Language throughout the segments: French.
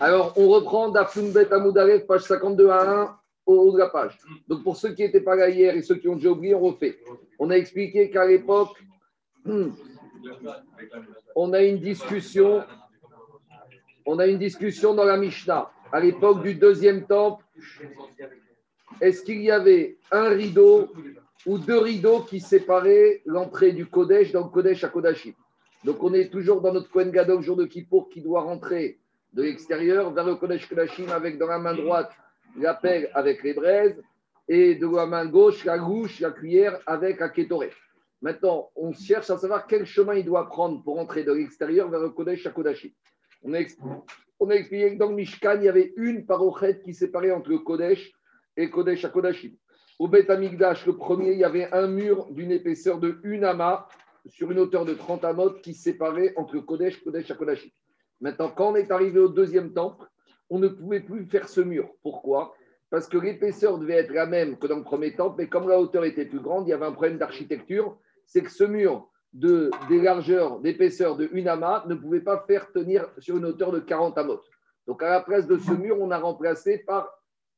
Alors, on reprend Dafnbet Amoudaref, page 52 à 1, au haut de la page. Donc, pour ceux qui n'étaient pas là hier et ceux qui ont déjà oublié, on refait. On a expliqué qu'à l'époque, on a une discussion. On a une discussion dans la Mishnah. À l'époque du deuxième temple, est-ce qu'il y avait un rideau ou deux rideaux qui séparaient l'entrée du Kodesh dans le Kodesh à Kodashim? Donc, on est toujours dans notre Kohen Gadol, jour de Kippour, qui doit rentrer de l'extérieur vers le Kodesh Kodashim avec dans la main droite la pelle avec les braises et de la main gauche la gouche, la cuillère avec la kétoré. Maintenant, on cherche à savoir quel chemin il doit prendre pour entrer de l'extérieur vers le Kodesh Kodashim. On a, on a expliqué que dans le Mishkan, il y avait une parochet qui séparait entre le Kodesh et Kodesh Kodashim. Au Beth Amigdash, le premier, il y avait un mur d'une épaisseur de une ama sur une hauteur de 30 amot qui séparait entre le Kodesh et Kodesh. Maintenant, quand on est arrivé au deuxième temple, on ne pouvait plus faire ce mur. Pourquoi? Parce que l'épaisseur devait être la même que dans le premier temple, mais comme la hauteur était plus grande, il y avait un problème d'architecture, c'est que ce mur de, des largeurs, d'épaisseur de une amas ne pouvait pas faire tenir sur une hauteur de 40 amot. Donc à la place de ce mur, on a remplacé par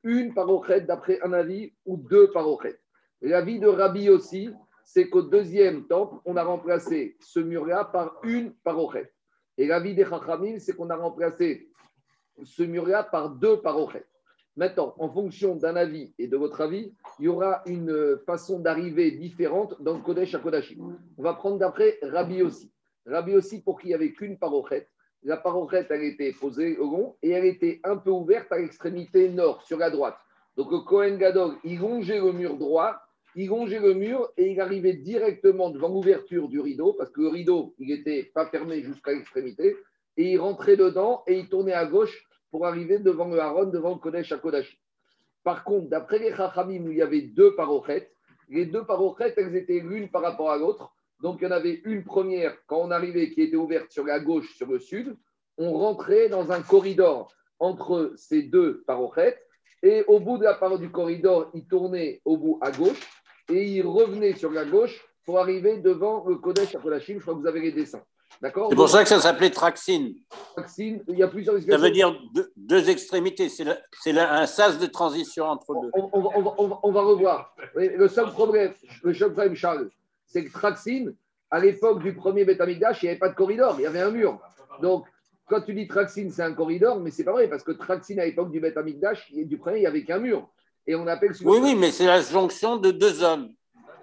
une parochette d'après un avis ou deux parochettes. L'avis de Rabbi aussi, c'est qu'au deuxième temple, on a remplacé ce mur-là par une parochette. Et l'avis des Chachamim, c'est qu'on a remplacé ce mur-là par deux parochettes. Maintenant, en fonction d'un avis et de votre avis, il y aura une façon d'arriver différente dans le Kodesh à Kodashim. On va prendre d'après Rabbi aussi. Rabbi aussi, pour qu'il n'y avait qu'une parochette, la parochette, elle était posée au long et elle était un peu ouverte à l'extrémité nord, sur la droite. Donc le Kohen Gadol, il longeait le mur droit, il longeait le mur et il arrivait directement devant l'ouverture du rideau, parce que le rideau, il n'était pas fermé jusqu'à l'extrémité, et il rentrait dedans et il tournait à gauche pour arriver devant le Haron, devant le Kodesh à. Par contre, d'après les Chachamim, où il y avait deux parochettes, les deux parochettes, elles étaient l'une par rapport à l'autre. Donc, il y en avait une première, quand on arrivait, qui était ouverte sur la gauche, sur le sud. On rentrait dans un corridor entre ces deux parochettes. Et au bout de la parole du corridor, il tournait au bout à gauche et il revenait sur la gauche pour arriver devant le Kodesh à Kodashim. Je crois que vous avez les dessins. C'est pour ça que ça s'appelait Traxine. Traxine, il y a plusieurs Ça veut dire deux, extrémités. C'est un sas de transition entre deux. On, va, revoir. Le seul problème, le seul problème, Charles, c'est que Traxine, à l'époque du premier Betamigdash, il n'y avait pas de corridor, il y avait un mur. Donc, quand tu dis Traxine, c'est un corridor, mais c'est pas vrai, parce que Traxine, à l'époque du Betamigdash, du premier, il n'y avait qu'un mur. Et on appelle Oui, oui, mais c'est la jonction de deux hommes.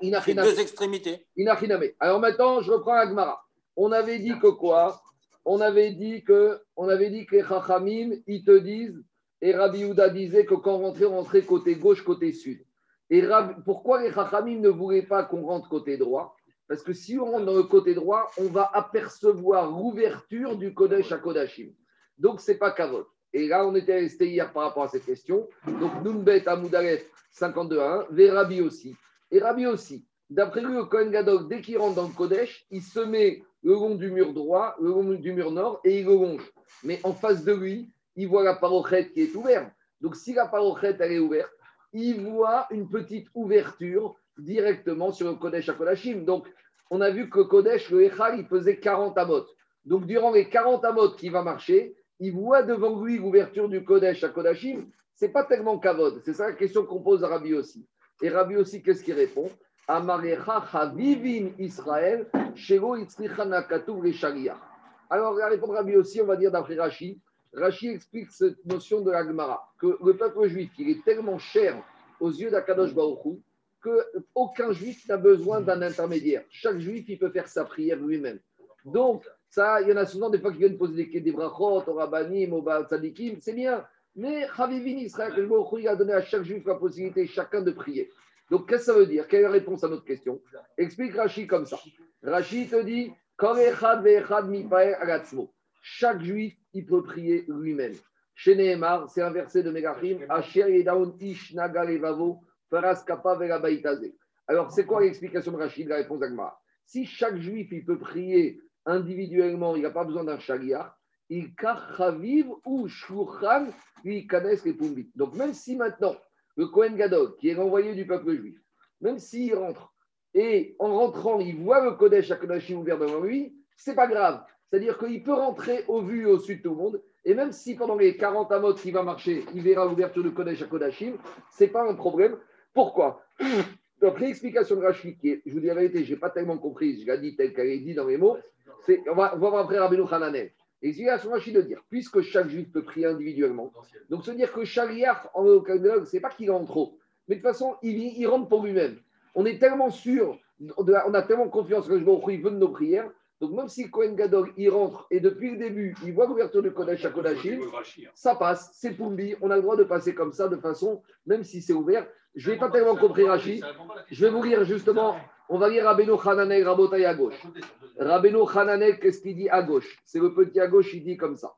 Deux extrémités. Inachiname. Alors maintenant, je reprends Agmara on avait dit que quoi? On avait dit que, on avait dit que les Chachamim, ils te disent, et Rabbi Houda disait que quand on rentrait, on rentrait côté gauche, côté sud. Et pourquoi les Chachamim ne voulaient pas qu'on rentre côté droit? Parce que si on rentre dans le côté droit, on va apercevoir l'ouverture du Kodesh à Kodashim. Donc, ce n'est pas Kavod. Et là, on était resté hier par rapport à cette question. Donc, Nunbet Amoudaref 52.1, Rabbi aussi. Et Rabbi aussi, d'après lui, le Kohen Gadol, dès qu'il rentre dans le Kodesh, il se met le long du mur droit, le long du mur nord, et il le. Mais en face de lui, il voit la parochette qui est ouverte. Donc, si la parochette elle est ouverte, il voit une petite ouverture directement sur le Kodesh à Kodashim. Donc, on a vu que Kodesh, le Echal, il faisait 40 amot. Donc, durant les 40 amot qu'il va marcher, il voit devant lui l'ouverture du Kodesh à Kodashim. Ce n'est pas tellement kavod. C'est ça la question qu'on pose à Rabbi aussi. Et Rabbi aussi, qu'est-ce qu'il répond? Israël, Alors, la réponse Rabbi aussi, on va dire d'après Rashi. Rashi explique cette notion de l'Agmara, que le peuple juif, il est tellement cher aux yeux d'Akadosh Baruch qu'aucun juif n'a besoin d'un intermédiaire. Chaque juif, il peut faire sa prière lui-même. Donc, ça, il y en a souvent des fois qui viennent poser des, des brachot, au rabbanim, au tzadikim, c'est bien. Mais Havivin Israël, il a donné à chaque juif la possibilité, chacun de prier. Donc, qu'est-ce que ça veut dire? Quelle est la réponse à notre question? Explique Rachid comme ça. Rachid te dit chaque juif, il peut prier lui-même. Chez Nehemar, c'est un verset de Megachim Alors, c'est quoi l'explication de Rachid, la réponse d'Agmar? Si chaque juif, il peut prier individuellement, il n'a pas besoin d'un shaliach, il kachaviv ou shulchan, lui, kanes les Donc, même si maintenant, le Kohen Gadol, qui est l'envoyé du peuple juif, même s'il rentre et en rentrant, il voit le Kodesh à Kodashim ouvert devant lui, c'est pas grave. C'est-à-dire qu'il peut rentrer au vu et au sud de tout le monde, et même si pendant les 40 amotes qu'il va marcher, il verra l'ouverture de Kodesh à Kodashim, ce pas un problème. Pourquoi? Donc, l'explication de Rachid, qui je vous dis la vérité, je n'ai pas tellement compris, je l'ai dit tel qu'elle est dit dans mes mots, c'est, on va, voir après Rabbeinu Hananel. L'explication de Rachid de dire, puisque chaque juif peut prier individuellement, donc se dire que chaque en ce c'est pas qu'il rentre trop, mais de toute façon, il, il rentre pour lui-même. On est tellement sûr, on a tellement confiance que je il veut de nos prières, donc même si Cohen Gadol, il rentre et depuis le début, il voit l'ouverture de Kodesh à Kodashim, ça passe, c'est Pumbi, on a le droit de passer comme ça de façon, même si c'est ouvert. Je n'ai pas tellement compris Rachid. Je vais vous lire justement, on va lire Rabbeinu Hananel Rabotai à gauche. Rabbeinu Hananel, qu'est-ce qu'il dit à gauche? C'est le petit à gauche, il dit comme ça.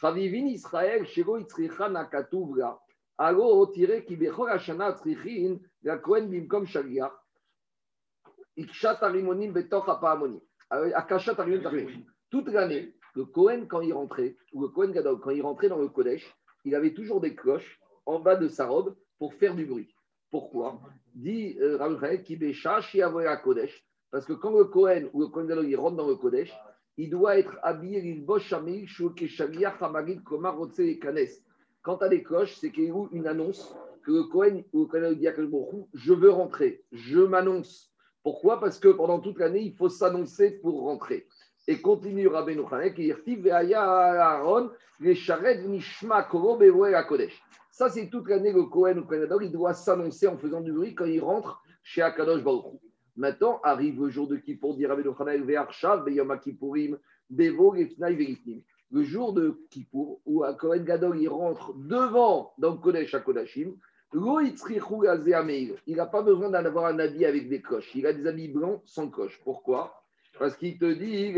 Chavivin Israël, Shego Itzricha Nakatuvra, Alo Tire Kibechor Hashana Tzrichin, La Kohen Bimkom Shaliach, Ikshat Arimonim Betoch Apamonim. Akashat Arimonim Toute l'année, le Kohen, quand il rentrait, ou le Kohen Gadol, quand il rentrait dans le Kodesh, il avait toujours des cloches en bas de sa robe pour faire du bruit. Pourquoi Dit euh, Rabbi Kodesh. Parce que quand le Kohen ou le Kohen Gadol il rentre dans le Kodesh, il doit être habillé Quand tu as cloches, c'est qu'il y a une annonce que le Kohen ou le Kohen dit à Je veux rentrer, je m'annonce. Pourquoi Parce que pendant toute l'année, il faut s'annoncer pour rentrer. Et continue Rabbi Chanek qui dit Aaron, les charrettes nishma koro à Kodesh. Ça, c'est toute l'année le Kohen ou Kohen il doit s'annoncer en faisant du bruit quand il rentre chez Akadosh Baruch Maintenant, arrive le jour de Kippour, Ve'itnim. Le jour de Kippour, où Kohen Gadol, il rentre devant dans Kodesh à Kodashim, il n'a pas besoin d'avoir un habit avec des coches. Il a des habits blancs sans coche. Pourquoi? Parce qu'il te dit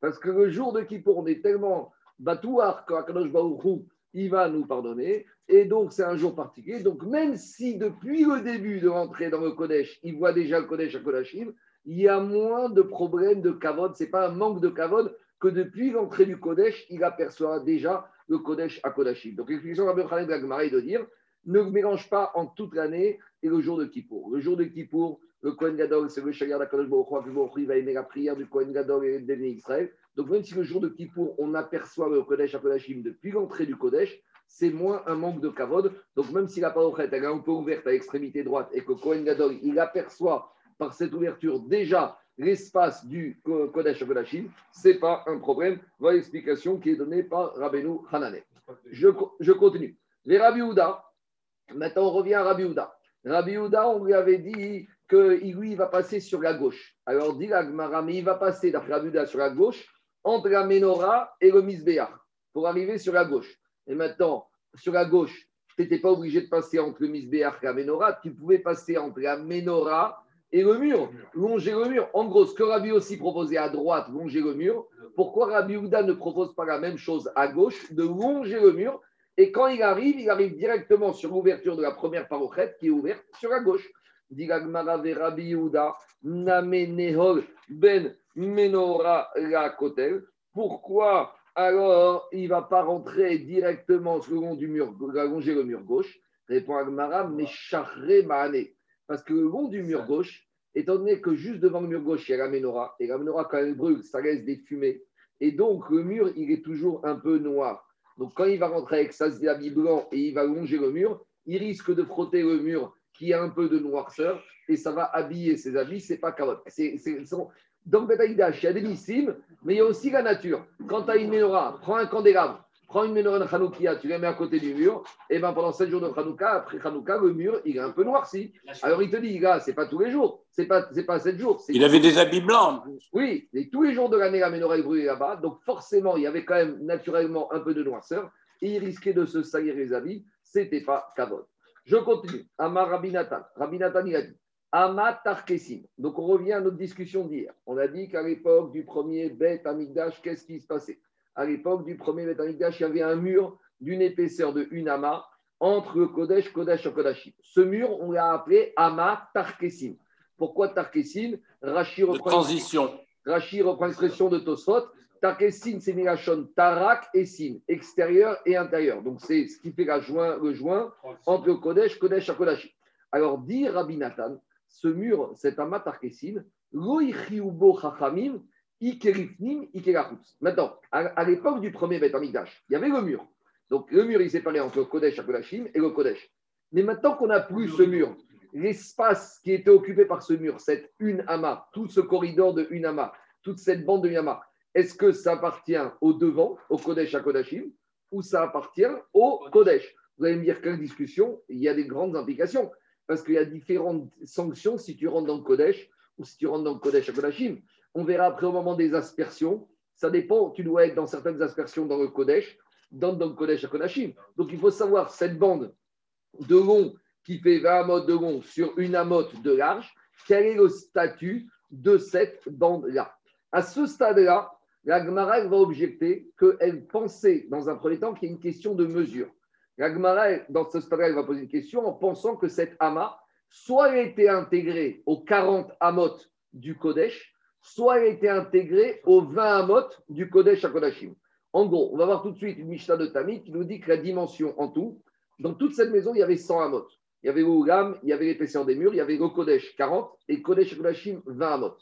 Parce que le jour de Kippour, on est tellement batouar qu'Akadosh Baruchou, il va nous pardonner. Et donc, c'est un jour particulier. Donc, même si depuis le début de rentrer dans le Kodesh, il voit déjà le Kodesh à Kodashim, il y a moins de problèmes de kavod. Ce n'est pas un manque de kavod que depuis l'entrée du Kodesh, il aperçoit déjà le Kodesh à Kodashim. Donc, l'explication de Khaled est de dire ne mélange pas en toute l'année et le jour de Kippour. Le jour de Kippour, le Kohen Gadol, c'est le Shagar d'Akadosh Baruch il va aimer la prière du Kohen Gadol et de Israël. Donc, même si le jour de Kippour, on aperçoit le Kodesh à Kodashim depuis l'entrée du Kodesh, c'est moins un manque de kavod. Donc, même si la parochet est un peu ouverte à l'extrémité droite et que Kohen Gadol, il aperçoit par cette ouverture déjà l'espace du Kodesh à Kodashim, ce n'est pas un problème. Voilà l'explication qui est donnée par Rabbeinu Hanane. Je, continue. Les Rabbi maintenant on revient à Rabbi Houda. Rabbi Houda, on lui avait dit que lui, il va passer sur la gauche. Alors, dit l'Agmara, mais il va passer, d'après Rabbi Houda, sur la gauche, entre la Menorah et le Misbéach, pour arriver sur la gauche. Et maintenant, sur la gauche, tu n'étais pas obligé de passer entre le Misbéach et la Menorah, tu pouvais passer entre la Menorah et le mur, longer le mur. En gros, ce que Rabbi aussi proposait à droite, longer le mur, pourquoi Rabbi Houda ne propose pas la même chose à gauche, de longer le mur? Et quand il arrive, il arrive directement sur l'ouverture de la première parochette qui est ouverte sur la gauche. Rabbi Ben Menora la Kotel. Pourquoi alors il ne va pas rentrer directement sur le long du mur, longer le mur gauche? Répond Agmara, mais Mahane. Parce que le long du mur gauche, étant donné que juste devant le mur gauche, il y a la menorah, et la menorah, quand elle brûle, ça laisse des fumées. Et donc, le mur, il est toujours un peu noir. Donc, quand il va rentrer avec sa habits blanc et il va longer le mur, il risque de frotter le mur qui a un peu de noirceur et ça va habiller ses habits. C'est pas carotte. C'est, Dans le Betaïdash, il y a des missiles, mais il y a aussi la nature. Quand tu as une menorah, prends un candélabre, prends une menorah de Hanoukia, tu la mets à côté du mur, et ben pendant 7 jours de Hanouka, après Hanouka, le mur, il est un peu noirci. Alors il te dit, gars, c'est pas tous les jours, c'est pas, c'est pas 7 jours. Il avait des habits blancs. Oui, et tous les jours de l'année, la menorah est brûlée là-bas, donc forcément, il y avait quand même naturellement un peu de noirceur, et il risquait de se salir les habits, c'était pas Kavod. Je continue. Amar Rabinatan. Rabinatan, il a dit. Ama Tarkesim. Donc on revient à notre discussion d'hier. On a dit qu'à l'époque du premier Beth Amigdash, qu'est-ce qui se passait? À l'époque du premier Betamikdash, il y avait un mur d'une épaisseur de une ama entre le Kodesh, Kodesh et Kodashim. Ce mur, on l'a appelé Ama Tarkesim. Pourquoi Tarkesim? Rashi reprend, transition. Rashi reprend l'expression de Tosfot. Tarkesim, c'est Milachon Tarak et Sin, extérieur et intérieur. Donc c'est ce qui fait la joint, le joint entre Kodesh, Kodesh et Kodashim. Alors, dit Rabbi Nathan, ce mur, cet Ama Tarkesim, Maintenant, à, l'époque du premier Beth Amikdash, il y avait le mur. Donc le mur, il séparait entre le Kodesh Kodashim et le Kodesh. Mais maintenant qu'on n'a plus ce mur, l'espace qui était occupé par ce mur, cette une ama, tout ce corridor de une ama, toute cette bande de yama, est-ce que ça appartient au devant, au Kodesh à Kodashim, ou ça appartient au Kodesh? Vous allez me dire quelle discussion Il y a des grandes implications, parce qu'il y a différentes sanctions si tu rentres dans le Kodesh ou si tu rentres dans le Kodesh à Kodashim. On verra après au moment des aspersions. Ça dépend, tu dois être dans certaines aspersions dans le Kodesh, dans, dans le Kodesh à Kodashim. Donc il faut savoir cette bande de long qui fait 20 amotes de long sur une amote de large, quel est le statut de cette bande-là? À ce stade-là, la va objecter qu'elle pensait dans un premier temps qu'il y a une question de mesure. La dans ce stade-là, elle va poser une question en pensant que cette ama, soit elle était intégrée aux 40 amot du Kodesh, soit elle était intégrée aux 20 amot du Kodesh à Kodashim. En gros, on va voir tout de suite une Mishnah de Tamid qui nous dit que la dimension en tout, dans toute cette maison, il y avait 100 amot. Il y avait le il y avait l'épaisseur des murs, il y avait le Kodesh 40 et Kodesh Kodashim 20 amot.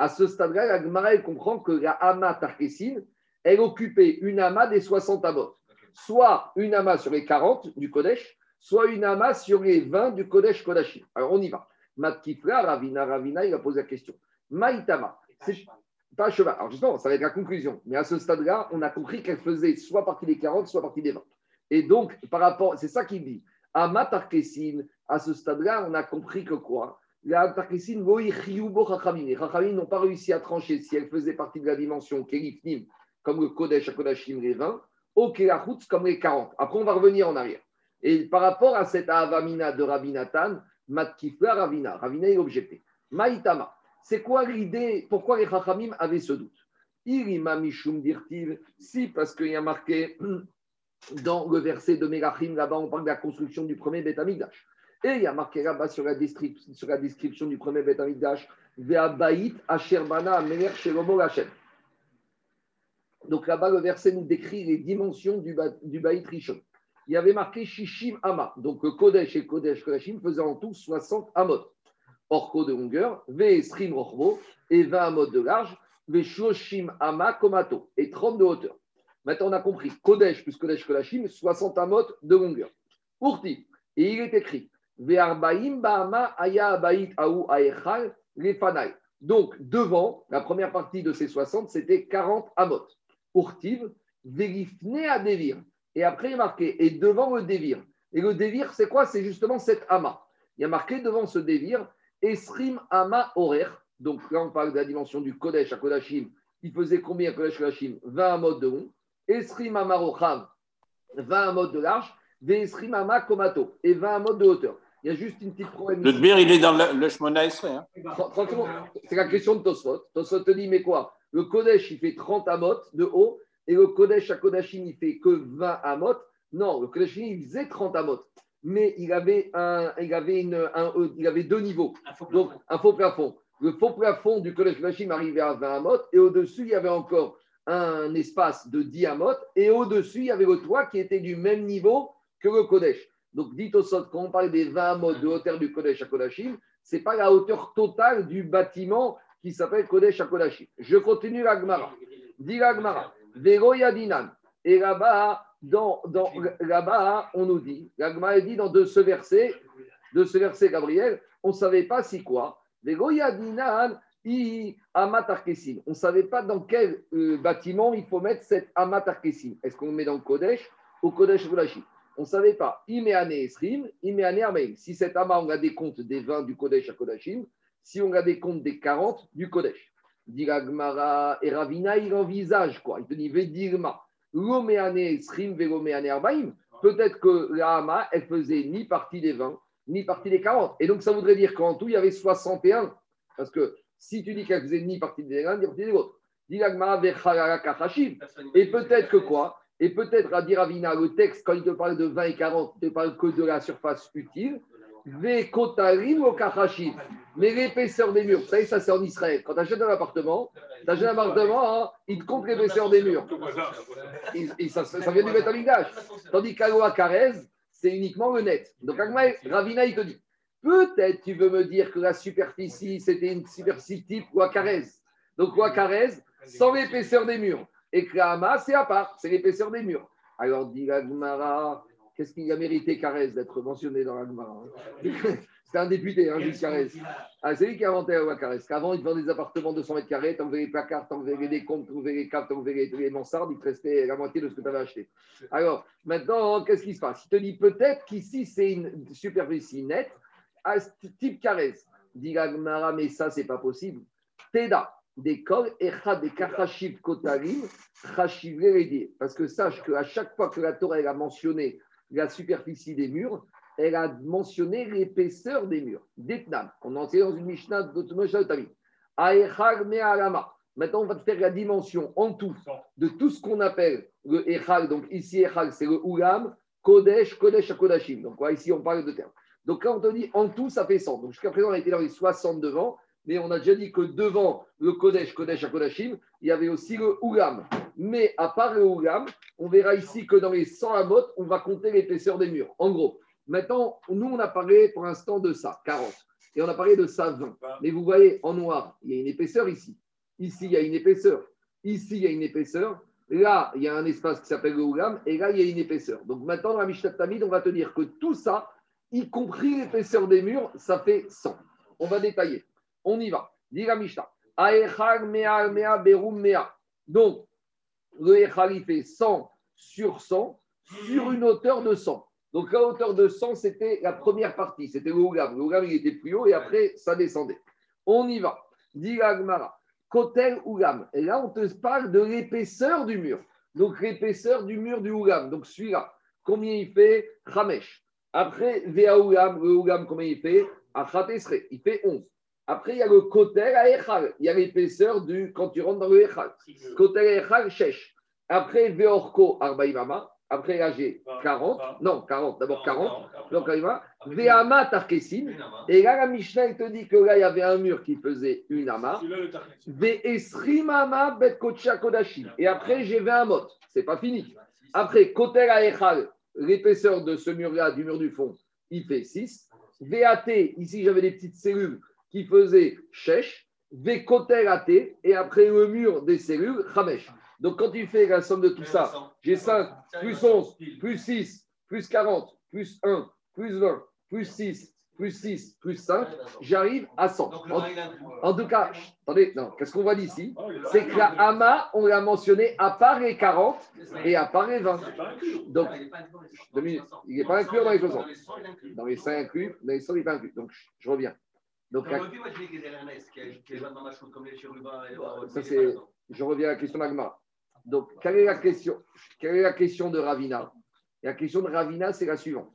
À ce stade-là, la Gemara comprend que la Hama Tarkessin, elle occupait une Hama des 60 amot. Soit une Hama sur les 40 du Kodesh, soit une Hama sur les 20 du Kodesh Kodashim. Alors on y va. Matkifra, Ravina, Ravina, il a posé la question. Maïtama, c'est pas un cheval. Alors justement, ça va être la conclusion. Mais à ce stade-là, on a compris qu'elle faisait soit partie des 40, soit partie des 20. Et donc, par rapport, c'est ça qu'il dit. Hama Tarkessin, à ce stade-là, on a compris que quoi? Les Chachamim n'ont pas réussi à trancher si elle faisait partie de la dimension Kelifnim, comme le Kodesh, Kodashim, les 20, ou Kelachutz, comme les 40. Après, on va revenir en arrière. Et par rapport à cette Avamina de Rabbi Nathan, Matkifla Ravina, Ravina est objecté. Maïtama, c'est quoi l'idée Pourquoi les Chachamim avaient ce doute? Irima Mishum Dirtiv, si parce qu'il y a marqué dans le verset de Melachim, là-bas on parle de la construction du premier Beth et il y a marqué là-bas sur la, description, du premier Beth Amikdash, Ve'abayit Asherbana Ameler Shelomo. Donc là-bas, le verset nous décrit les dimensions du, Baït Rishon. Il y avait marqué Shishim Ama. Donc Kodesh et Kodesh Kodashim faisaient en tout 60 Amot. Orko de longueur, Ve'esrim Rochvo, et 20 Amot de large, Ve'shoshim Ama Komato, et 30 de hauteur. Maintenant, on a compris Kodesh plus Kodesh Kodashim, 60 Amot de longueur. Urti, et il est écrit donc, devant, la première partie de ces 60, c'était 40 amot. Urtiv, vérifne à. Et après, il est marqué, et devant le Devir. Et le Devir, c'est quoi? C'est justement cette ama. Il y a marqué devant ce Devir, Esrim ama horaire. Donc là, on parle de la dimension du Kodesh à Kodashim. Il faisait combien Kodesh Kodashim? 20 amot de long. Esrim ama rocham, 20 amot de large. Vesrim ama komato. Et 20 amot de hauteur. Il y a juste une petite problème. Le Tbir, il est dans le, le Shmona hein. c'est la question de Tosfot. Tosfot te dit, mais quoi? Le Kodesh, il fait 30 amot de haut, et le Kodesh à Kodashim, il fait que 20 amot. Non, le Kodesh, il faisait 30 amot. Mais il avait, un, il avait, une, un, il avait deux niveaux. Donc, un faux plafond. Le faux plafond du Kodesh Kodashim arrivait à 20 amot, et au-dessus, il y avait encore un espace de 10 amot, et au-dessus, il y avait le toit qui était du même niveau que le Kodesh. Donc, dit au sort, quand on parle des 20 modes de hauteur du Kodesh à Kodashim, ce n'est pas la hauteur totale du bâtiment qui s'appelle Kodesh à Kodashim. Je continue l'Agmara. Dit l'Agmara, Yadinan. Et là-bas, dans, dans, là-bas, on nous dit, l'Agmara dit dans de ce verset, de ce verset, Gabriel, on ne savait pas si quoi. Yadinan, Amatarkesim. On ne savait pas dans quel euh, bâtiment il faut mettre cette Amatarkesim. Est-ce qu'on le met dans le Kodesh ou Kodesh Kodashim on ne savait pas. Esrim, Si cet ama, on a des comptes des 20 du Kodesh à Kodashim, si on a des comptes des 40 du Kodesh. Diragmara et Ravina, il envisage quoi? Il te dit Vedirma, Esrim, Arbaim. Peut-être que la ama, elle faisait ni partie des 20, ni partie des 40. Et donc, ça voudrait dire qu'en tout, il y avait 61. Parce que si tu dis qu'elle faisait ni partie des 20, ni partie des autres. Et peut-être que quoi? Et peut-être à dire le texte, quand il te parle de 20 et 40, il ne te parle que de la surface utile. Mais l'épaisseur des murs, vous savez, ça c'est en Israël. Quand tu achètes un appartement, tu achètes un appartement, hein, il te compte l'épaisseur des murs. ça, vient du métalligage. Tandis qu'Aloa Carez, c'est uniquement le net. Donc Ravina, il te dit Peut-être tu veux me dire que la superficie, c'était une superficie type Ouakarez. Donc Ouakarez, sans l'épaisseur des murs. Et la c'est à part, c'est l'épaisseur des murs. Alors, dit Gmara, qu'est-ce qu'il a mérité Carès d'être mentionné dans la Gemara C'est un député, hein, Gilles Carès. Ah, c'est lui qui a inventé la loi Carès. Qu'avant, il vendait des appartements de 200 mètres carrés, t'enlevais les placards, t'enlevais les comptes, t'enlevais les câbles, t'enlevais les, mansardes, il te restait la moitié de ce que tu avais acheté. Alors, maintenant, qu'est-ce qui se passe? Il te dit peut-être qu'ici, c'est une superficie nette, à type Carès. Dit Gmara, mais ça, c'est pas possible. Teda, des echa des kachashiv kotarim, Parce que sache qu'à chaque fois que la Torah a mentionné la superficie des murs, elle a mentionné l'épaisseur des murs. Detnam, on en sait dans une Mishnah de Tamid. Maintenant, on va faire la dimension en tout de tout ce qu'on appelle le Echal. Donc ici, Echal, c'est le Ulam, Kodesh, Kodesh à. Donc ici, on parle de termes. Donc quand on te dit en tout, ça fait 100. Donc jusqu'à présent, on a été dans les 60 devant, mais on a déjà dit que devant le Kodesh, Kodesh à Kodashim, il y avait aussi le Ulam. Mais à part le Ougam, on verra ici que dans les 100 amot, on va compter l'épaisseur des murs. En gros, maintenant, nous, on a parlé pour l'instant de ça, 40. Et on a parlé de ça, 20. Mais vous voyez, en noir, il y a une épaisseur ici. Ici, il y a une épaisseur. Ici, il y a une épaisseur. Là, il y a un espace qui s'appelle le Ougam. Et là, il y a une épaisseur. Donc maintenant, dans la Mishnah Tamid, on va te dire que tout ça, y compris l'épaisseur des murs, ça fait 100. On va détailler. On y va. Dis la Mishnah. Donc, le Echal, fait 100 sur 100 sur une hauteur de 100. Donc la hauteur de 100, c'était la première partie, c'était le Ougam. Le Ougam, il était plus haut et après, ça descendait. On y va. Dit Agmara. Kotel Ougam. Et là, on te parle de l'épaisseur du mur. Donc l'épaisseur du mur du Ougam. Donc celui-là, combien il fait? Ramesh. Après, Vea Ougam, le Ougam, combien il fait? Achatesre. Il fait 11. Après, il y a le kotel à Echal. Il y a l'épaisseur du quand tu rentres dans le Echal. Kotel à Echal, Shesh. Après, Veorko, Arbaïmama. Après, là, j'ai 40. Non, 40. D'abord 40. Donc, Veama, Tarkesin. Et là, la Mishnah, te dit que là, il y avait un mur qui faisait une ama. Ve'esrimama, Bet Kodashim. Et après, j'ai 20 mot. C'est pas fini. Après, Kotel à Echal, l'épaisseur de ce mur-là, du mur du fond, il fait 6. VAT, ici, j'avais des petites cellules qui faisait Shesh, Vekotel et après le mur des cellules, Chamesh. Donc quand tu fais la somme de tout ça, j'ai 5, plus 11, plus 6, plus 40, plus 1, plus 20, plus 6, plus 6, plus 5, j'arrive à 100. En, tout cas, attendez, non, qu'est-ce qu'on voit d'ici? C'est que la Hama, on l'a mentionné à part les 40 et à part les 20. Donc, il n'est pas inclus dans les 60. Dans les 5 inclus, dans les 100, il n'est pas inclus. Donc, je reviens. Donc, ça, c'est, je reviens à la question d'Agma. Donc, quelle est la question Quelle est la question de Ravina? La question de Ravina, c'est la suivante.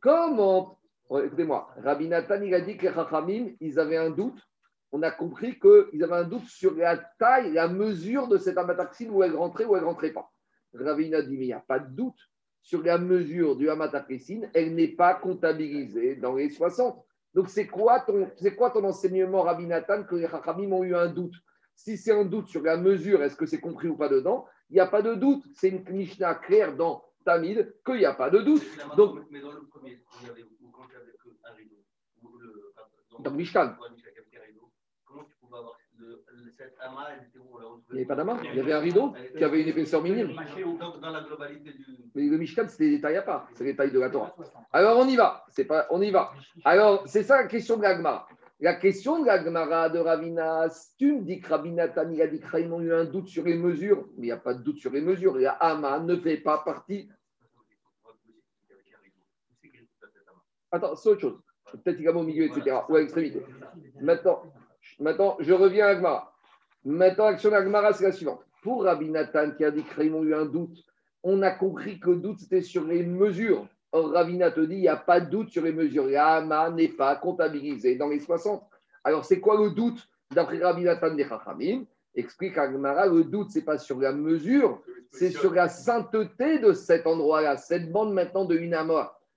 Comment, oh, écoutez-moi, Ravina il a dit que les Chachamim, ils avaient un doute. On a compris qu'ils avaient un doute sur la taille, la mesure de cette amataxine, où elle rentrait ou elle ne rentrait pas. Ravina dit, mais il n'y a pas de doute sur la mesure du amataxine, elle n'est pas comptabilisée dans les 60. Donc, c'est quoi, ton, c'est quoi ton enseignement, Rabbi Nathan, que les Chachamim ont eu un doute? Si c'est un doute sur la mesure, est-ce que c'est compris ou pas dedans? Il n'y a pas de doute. C'est une Mishnah claire dans Tamid qu'il n'y a pas de doute. Donc, mais dans le premier, il y avait, quand il n'y avait qu'un rideau, le, dans, Mishkan. Comment tu pouvais avoir il n'y avait pas d'amas, il y avait un rideau qui avait une épaisseur minime. Mais le Mishkan, c'est des détails à part, c'est les détails de la Torah. Alors on y va, pas, on y va. Alors c'est ça la question de l'Agmara. La question de l'Agmara de Ravinas, tu me dis que Ravinatan, il a dit qu'ils ont eu un doute sur les mesures, mais il n'y a pas de doute sur les mesures. La Ama ne fait pas partie. Attends, c'est autre chose. Peut-être qu'il a au milieu, etc. Ou à l'extrémité. Maintenant, maintenant, je reviens à Agmara. Maintenant, l'action d'Agmara, c'est la suivante. Pour Rabbi Nathan, qui a dit qu'ils ont eu un doute, on a compris que le doute, c'était sur les mesures. Or, Ravina dit, il n'y a pas de doute sur les mesures. L'Ama n'est pas comptabilisé dans les 60. Alors, c'est quoi le doute d'après Rabbi Nathan de Chachamim? Explique Agmara, le doute, ce n'est pas sur la mesure, c'est sur la sainteté de cet endroit-là. Cette bande maintenant de une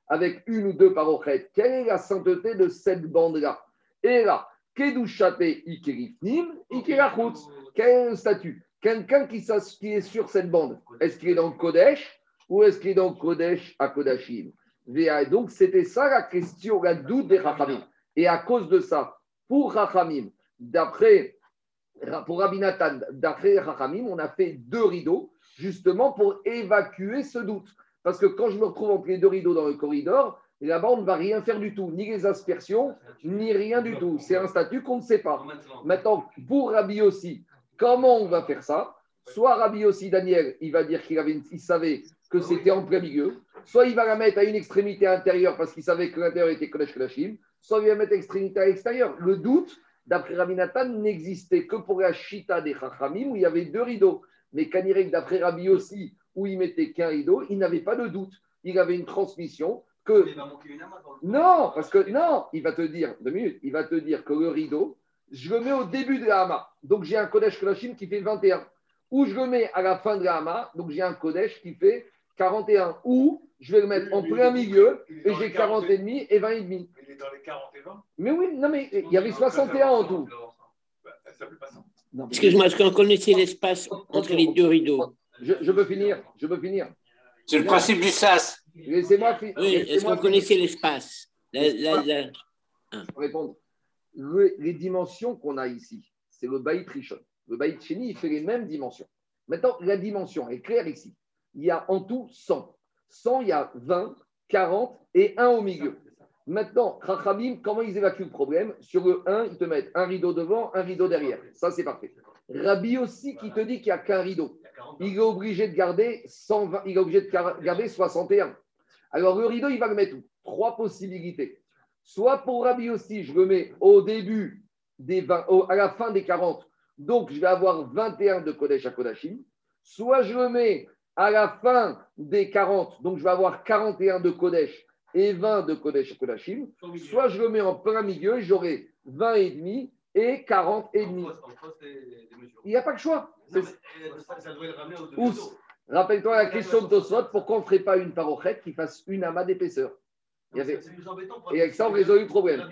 avec une ou deux parochettes. Quelle est la sainteté de cette bande-là? Et là, Kedushate Ikerifnim. Quel statut? Quelqu'un qui, est sur cette bande, est-ce qu'il est dans Kodesh ou est-ce qu'il est dans Kodesh à Kodashim? Donc, c'était ça la question, la doute des Rachamim. Et à cause de ça, pour Rachamim, d'après pour d'après Rachamim, on a fait deux rideaux, justement pour évacuer ce doute. Parce que quand je me retrouve entre les deux rideaux dans le corridor, là-bas, on ne va rien faire du tout, ni les aspersions, ni rien du tout. C'est un statut qu'on ne sait pas. Maintenant, pour Rabbi aussi, comment on va faire ça? Soit Rabbi aussi, Daniel, il va dire qu'il avait, il savait que c'était en plein milieu, soit il va la mettre à une extrémité intérieure parce qu'il savait que l'intérieur était Kodesh Kodashim, soit il va mettre extrémité à l'extérieur. Le doute, d'après Rabbi Nathan, n'existait que pour la Shita des Chachamim où il y avait deux rideaux. Mais Kanirek, d'après Rabbi aussi, où il mettait qu'un rideau, il n'avait pas de doute. Il avait une transmission que. Non, parce que non, il va te dire, deux minutes, il va te dire que le rideau, je le mets au début de la Hama. Donc j'ai un Kodesh Kodashim qui fait 21. Ou je le mets à la fin de la Hama, donc j'ai un Kodesh qui fait 41. Ou je vais le mettre en plein milieu et j'ai 40 et demi et 20 et demi. Il est dans les 40 et 20 Mais oui, non, mais il y avait 61 en tout. Excuse-moi, est-ce qu'on connaissait l'espace entre les deux rideaux? Je, je veux finir, je veux finir. C'est le principe du SAS. Laissez-moi finir. Oui, est-ce qu'on connaissait l'espace la, répondre. les dimensions qu'on a ici, c'est le Baït Rishon. Le Baït Chéni, il fait les mêmes dimensions. Maintenant, la dimension est claire ici. Il y a en tout 100. 100, il y a 20, 40 et 1 au milieu. Maintenant, Chachamim, comment ils évacuent le problème Sur le 1, ils te mettent un rideau devant, un rideau derrière. Ça, c'est parfait. Rabbi aussi qui te dit qu'il n'y a qu'un rideau. Il est obligé de garder 120, il est obligé de garder 61. Alors, le rideau, il va le mettre où? Trois possibilités. Soit pour Rabbi aussi, je le mets au début des 20, à la fin des 40. Donc, je vais avoir 21 de Kodesh à Kodashim. Soit je le mets à la fin des 40, donc je vais avoir 41 de Kodesh et 20 de Kodesh et Kodashim, soit je le mets en plein milieu, j'aurai 20 et demi et 40 et demi. Il n'y a pas de choix. Rappelle-toi la question de Tosot, pourquoi on ne ferait pas une parochette qui fasse une amas d'épaisseur il y avait... Et avec ça, on résout le problème.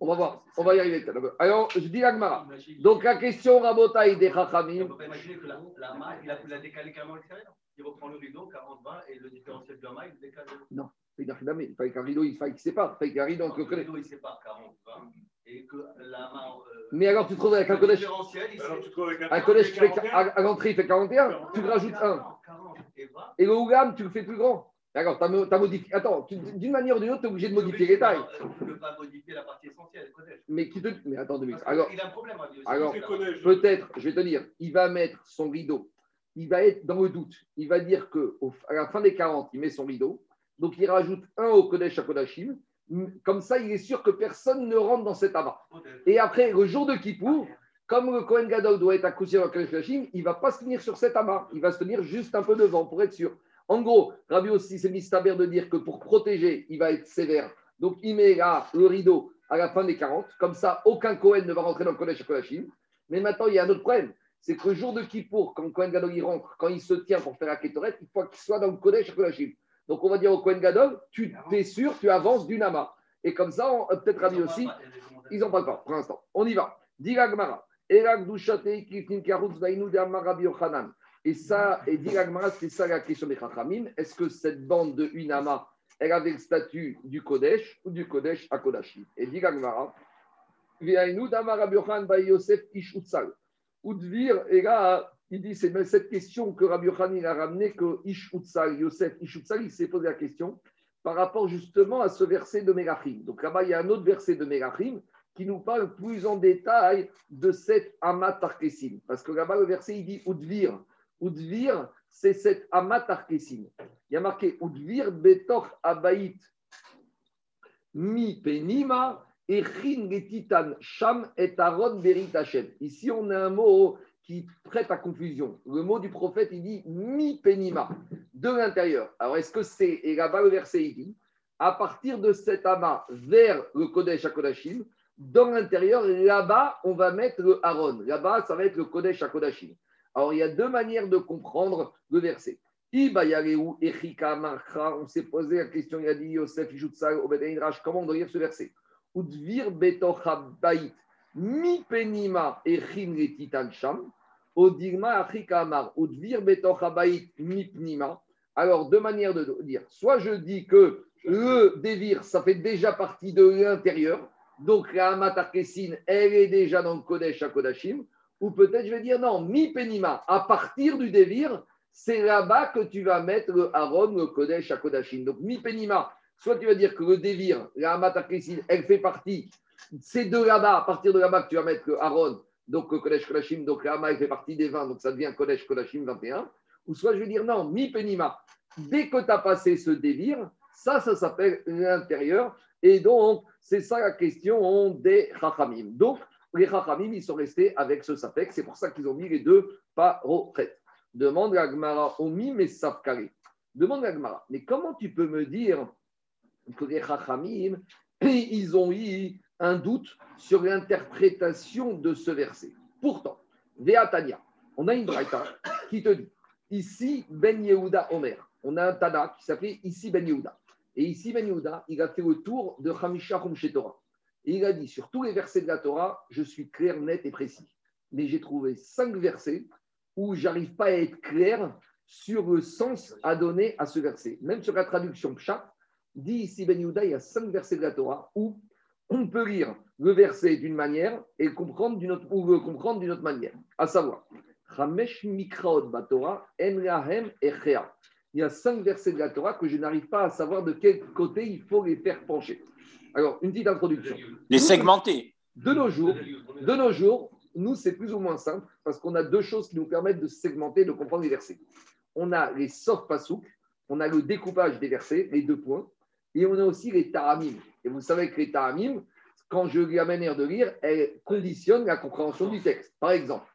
On va voir, on va y arriver. Alors, je dis Agmara. Donc, la question Rabotaï des Chachamim. On peut imaginer que la, la main, il a, il a décalé carrément l'extérieur. Il reprend le rideau, 40-20, et le différentiel de la main, il décale. Non, il fallait qu'un rideau, il fallait qu'il sépare. Il fallait qu'un rideau, le rideau, il sépare 40-20, et que la main. Euh, Mais alors, tu te trouves avec un collège. Un collège qui fait, à l'entrée, il fait 41, tu rajoutes 1. Et le Ougam, tu le fais plus grand. D'accord, tu as, modifié. Attends, d'une manière ou d'une autre, tu es obligé de modifier les tailles. Tu ne peux pas modifier la partie essentielle, Mais, qui te... Mais attends deux minutes. Alors, il a un problème. Alors, peut-être, je vais te dire, il va mettre son rideau. Il va être dans le doute. Il va dire qu'à la fin des 40, il met son rideau. Donc, il rajoute un au Kodesh à Kodashim. Comme ça, il est sûr que personne ne rentre dans cet amas. Et après, le jour de Kippour, comme le Kohen Gadol doit être accouché le Kodesh Kodashim, il ne va pas se tenir sur cet amas. Il va se tenir juste un peu devant pour être sûr. En gros, Rabbi aussi, c'est mystère de dire que pour protéger, il va être sévère. Donc, il met là le rideau à la fin des 40. Comme ça, aucun Cohen ne va rentrer dans le Kodesh Kodashim. Mais maintenant, il y a un autre problème. C'est que le jour de Kippour, quand Cohen Gadol il rentre, quand il se tient pour faire la Ketoret, il faut qu'il soit dans le Kodesh Kodashim. Donc, on va dire au Cohen Gadol, tu es sûr, tu avances du Nama. Et comme ça, peut-être Rabbi aussi, ils n'en parlent pas pour l'instant. On y va. Diga Gmara. Et ça, et dit c'est ça la question des Chachamim. Est-ce que cette bande de Unama, elle avait le statut du Kodesh ou du Kodesh à Kodashi Et dit Gagmara, Yosef Ishutzal. Udvir, et là, il dit, c'est cette question que Rabbi Yochan a ramené, que Ishutzal, Yosef Ishutzal, il s'est posé la question par rapport justement à ce verset de Melachim. Donc là-bas, il y a un autre verset de Melachim qui nous parle plus en détail de cette Amat Parce que là-bas, le verset, il dit Udvir. Udvir, c'est cette Amatarkesim. Il y a marqué Udvir betoch abaït mi penima et titan sham et aron beritachem. Ici, on a un mot qui prête à confusion. Le mot du prophète, il dit mi penima, de l'intérieur. Alors, est-ce que c'est, et là-bas, le verset, il dit, à partir de cet amas vers le Kodesh à Kodashim, dans l'intérieur, là-bas, on va mettre le Aaron. Là-bas, ça va être le Kodesh à Kodashim. Alors, il y a deux manières de comprendre le verset. On s'est posé la question, il a dit Yosef, comment on doit lire ce verset? Udvir mi penima echin sham. Alors, deux manières de dire. Soit je dis que le dévir, ça fait déjà partie de l'intérieur, donc la Amatarkesin, elle est déjà dans le Kodesh à Kodashim, ou peut-être je vais dire non, mi penima, à partir du dévir, c'est là-bas que tu vas mettre le Aaron, le Kodesh à Kodashim. Donc mi penima, soit tu vas dire que le dévir, la Amatarkesin, elle fait partie, c'est de là-bas, à partir de là-bas que tu vas mettre le Aaron, donc le Kodesh Kodashim, donc la Hama, elle fait partie des 20, donc ça devient Kodesh Kodashim 21, ou soit je vais dire non, mi penima, dès que tu as passé ce dévir, ça, ça s'appelle l'intérieur. Et donc, c'est ça la question des Chachamim. Donc, les Chachamim, ils sont restés avec ce sapek. C'est pour ça qu'ils ont mis les deux parochettes. Demande la Gemara, Omi, mais Sapkari. Demande la Gemara, mais comment tu peux me dire que les Chachamim, ils ont eu un doute sur l'interprétation de ce verset Pourtant, Veatania, on a une braïta qui te dit, ici, Ben Yehuda Omer, on a un Tana qui s'appelait ici Ben Yehuda. Et ici, Ben Yehuda, il a fait le tour de Hamisha Torah. Et il a dit sur tous les versets de la Torah, je suis clair, net et précis. Mais j'ai trouvé cinq versets où j'arrive pas à être clair sur le sens à donner à ce verset. Même sur la traduction Pshat, dit ici Ben Yehuda, il y a cinq versets de la Torah où on peut lire le verset d'une manière et le comprendre d'une autre, ou le comprendre d'une autre manière. À savoir, il y a cinq versets de la Torah que je n'arrive pas à savoir de quel côté il faut les faire pencher. Alors, une petite introduction. Les segmenter. De nos jours, de nos jours nous, c'est plus ou moins simple parce qu'on a deux choses qui nous permettent de segmenter, de comprendre les versets. On a les soft pasouk, on a le découpage des versets, les deux points, et on a aussi les taramim. Et vous savez que les taramim, quand je lis la manière de lire, elles conditionnent la compréhension du texte. Par exemple,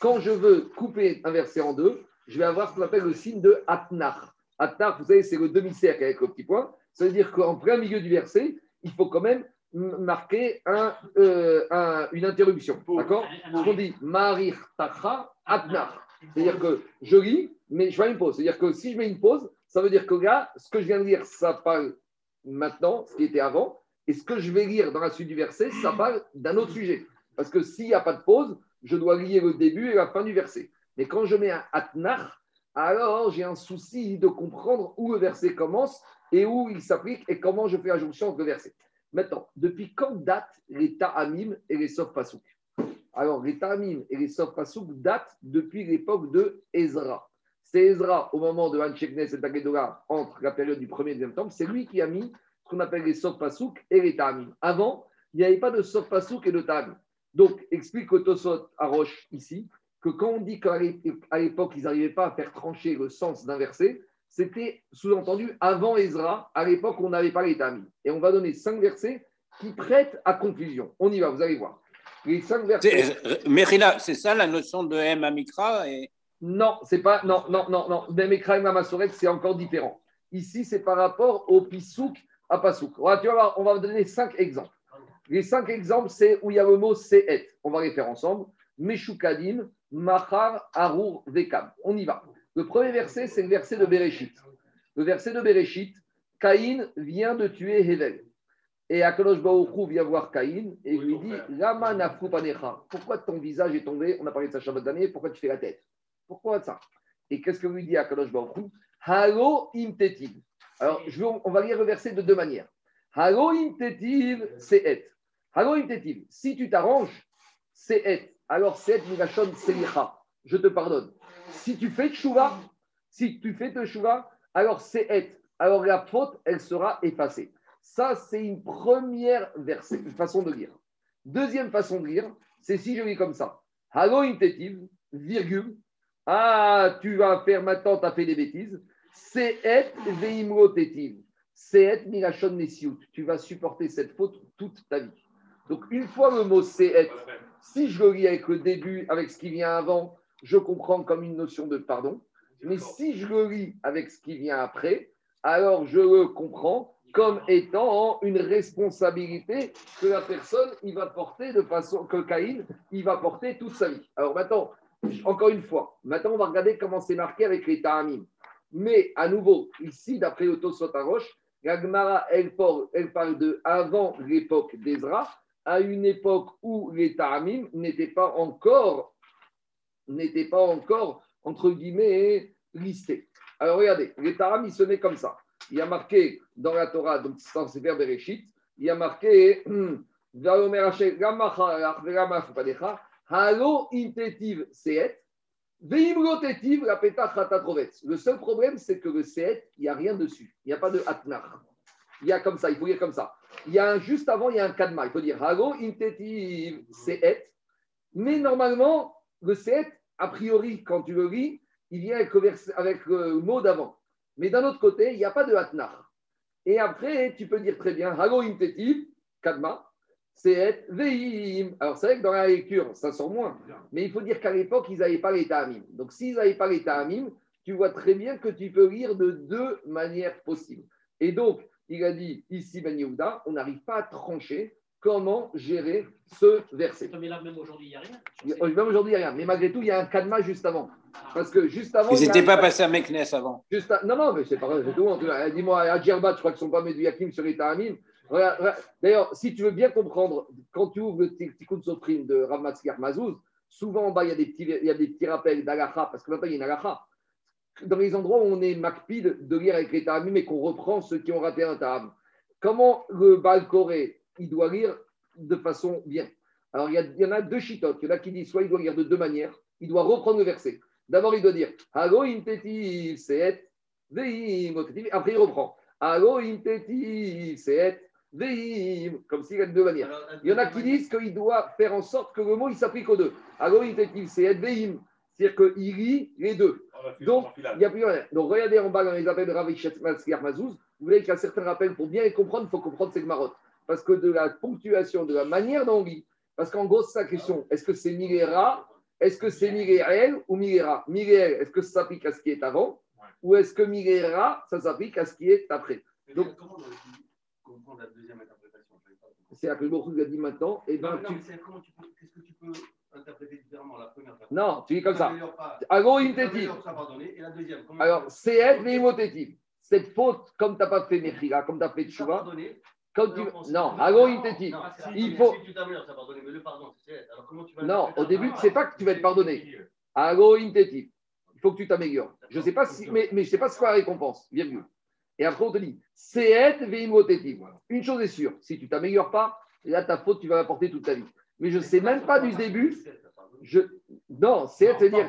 quand je veux couper un verset en deux, je vais avoir ce qu'on appelle le signe de Atnar. Atnar, vous savez, c'est le demi-cercle avec le petit point. Ça veut dire qu'en plein milieu du verset, il faut quand même marquer euh, une interruption. D'accord Ce qu'on dit Marir Tacha Atnar. C'est-à-dire que je lis, mais je fais une pause. C'est-à-dire que si je mets une pause, ça veut dire que là, ce que je viens de lire, ça parle maintenant, ce qui était avant. Et ce que je vais lire dans la suite du verset, ça parle d'un autre sujet. Parce que s'il n'y a pas de pause, je dois lire le début et la fin du verset. Mais quand je mets un atnar, alors j'ai un souci de comprendre où le verset commence et où il s'applique et comment je fais la jonction entre le verset. Maintenant, depuis quand datent les ta'amim et les sof pasouk Alors, les ta'amim et les sof pasouk datent depuis l'époque de Ezra. C'est Ezra, au moment de Hancheknes et Tagedola, entre la période du premier et deuxième temple, c'est lui qui a mis ce qu'on appelle les sof pasouk et les ta'amim. Avant, il n'y avait pas de sof pasouk et de ta'amim. Donc, explique Tosot à Roche ici, que quand on dit qu'à l'époque, ils n'arrivaient pas à faire trancher le sens d'un verset, c'était sous-entendu avant Ezra, à l'époque, on n'avait pas les tamis. Et on va donner cinq versets qui prêtent à confusion. On y va, vous allez voir. Les cinq versets. Mérila, c'est ça la notion de M Amikra et... Non, c'est pas. Non, non, non, non. Amikra et Mamasoret, c'est encore différent. Ici, c'est par rapport au Pisouk à Pasouk. On va, tu vas on va donner cinq exemples. Les cinq exemples, c'est où il y a le mot Se'et. On va les faire ensemble. Meshukadim, Machar, Arur, Vekam. On y va. Le premier verset, c'est le verset de Bereshit. Le verset de Bereshit, Caïn vient de tuer Hevel. Et Akadosh Baruchou vient voir Caïn et lui dit Lama Pourquoi ton visage est tombé? On a parlé de ça Shabbat d'année, pourquoi tu fais la tête? Pourquoi ça? Et qu'est-ce que lui dit Akadosh Baruchou Halo imtetiv. Alors, on va lire le verset de deux manières. Halo imtetiv, c'est et. Halo imtetiv. Si tu t'arranges, c'est et alors c'est Migashon Selicha. Je te pardonne. Si tu fais Tchouva, si tu fais Tchouva, alors c'est et. Alors la faute, elle sera effacée. Ça, c'est une première façon de lire. Deuxième façon de lire, c'est si je lis comme ça. Halo intetiv, virgule. Ah, tu vas faire maintenant, tu as fait des bêtises. C'est et veimrotetiv. C'est et milachon nesiut. Tu vas supporter cette faute toute ta vie. Donc, une fois le mot c'est et si je le lis avec le début, avec ce qui vient avant, je comprends comme une notion de pardon. Mais si je le lis avec ce qui vient après, alors je le comprends comme étant une responsabilité que la personne il va porter de façon que Caïn il va porter toute sa vie. Alors maintenant, encore une fois, maintenant on va regarder comment c'est marqué avec les Ta'amim. Mais à nouveau, ici, d'après le Sotaroche, la Gemara, elle, elle parle de avant l'époque d'Ezra, à une époque où les ta'amim n'étaient pas encore n'était pas encore, entre guillemets, listé. Alors regardez, les Taram, il se met comme ça. Il y a marqué dans la Torah, donc c'est c'est vers Bereshit, il y a marqué Halo intetiv seet, la. Le seul problème, c'est que le seet, il n'y a rien dessus. Il n'y a pas de hatnar. Il y a comme ça, il faut lire comme ça. Il y a un, juste avant, il y a un kadma. Il faut dire Halo intetiv seet. Mais normalement, le seet, a priori, quand tu le lis, il vient avec le, avec mot d'avant. Mais d'un autre côté, il n'y a pas de hatnar. Et après, tu peux dire très bien Halo intetiv, kadma, seet, veim. Alors c'est vrai que dans la lecture, ça sort moins. Mais il faut dire qu'à l'époque, ils n'avaient pas les ta'amim. Donc, s'ils n'avaient pas les ta'amim, tu vois très bien que tu peux lire de deux manières possibles. Et donc, il a dit ici, Ben Yehuda, on n'arrive pas à trancher comment gérer ce verset. Mais là, même aujourd'hui, il n'y a rien. Même aujourd'hui, il n'y a rien. Mais malgré tout, il y a un kadma juste avant. Parce que juste avant. Ils n'étaient pas passés à Meknes avant. Juste à- Non, non, mais c'est pas vrai, c'est tout. en tout cas. Dis-moi, à Djerbat, je crois qu'ils ne sont pas Medouyakim sur les Ta'amim. D'ailleurs, si tu veux bien comprendre, quand tu ouvres le Tikkun Sofrim de Rav Matzkiar Mazouz, souvent en bas, il y a des petits, des rappels d'Alacha, parce que maintenant, il y a une Alacha. Dans les endroits où on est makpid de lire avec les Ta'amim et qu'on reprend ceux qui ont raté un Ta'am, comment le Baal il doit lire de façon bien? Alors, il y, a- il y en a deux chitotes. Il y en a qui disent soit il doit lire de deux manières, il doit reprendre le verset. D'abord, il doit dire Hago inteti seet veim. Après, il reprend Hago inteti seet. Comme s'il y a deux manières. Alors, Il y en a qui disent qu'il doit faire en sorte que le mot il s'applique aux deux. Hago inteti seet veim. C'est-à-dire qu'il lit les deux. Donc, il n'y a plus rien. Donc, regardez en bas dans les appels de Ravi Mazouz. Vous voyez qu'il y a certains rappels, pour bien les comprendre, il faut comprendre ces marottes. Parce que de la ponctuation, de la manière dont on lit, parce qu'en gros, c'est sa question. Est-ce que c'est Milera Est-ce que c'est Miléel ou Milera Miléel, est-ce que ça s'applique à ce qui est avant? Ou est-ce que Milera, ça s'applique à ce qui est après? Donc- comprendre la deuxième interprétation J'avais pas compris. C'est à que beaucoup a dit maintenant. Et Non, ben, tu... tu peux, qu'est-ce que tu peux interpréter différemment la première interprétation? Non, tu dis comme ça. Alors, c'est être. Cette faute, comme tu n'as pas fait Mechila, comme tu as fait Tchouva, quand tu... Non, si Il faut- Si tu t'améliores, ça pardonner, mais le pardon, c'est être. Alors comment tu vas Non, au début, tu ne sais pas que tu vas être pardonné. Inteti. Il faut que tu t'améliores. Je ne sais pas si, mais, mais je sais pas c'est quoi la récompense, virgule. Et après, on te dit, c'est être. Une chose est sûre, si tu t'améliores pas, là, ta faute, tu vas la porter toute ta vie. Mais je ne sais même pas du début. Je... Non, c'est être, c'est-à-dire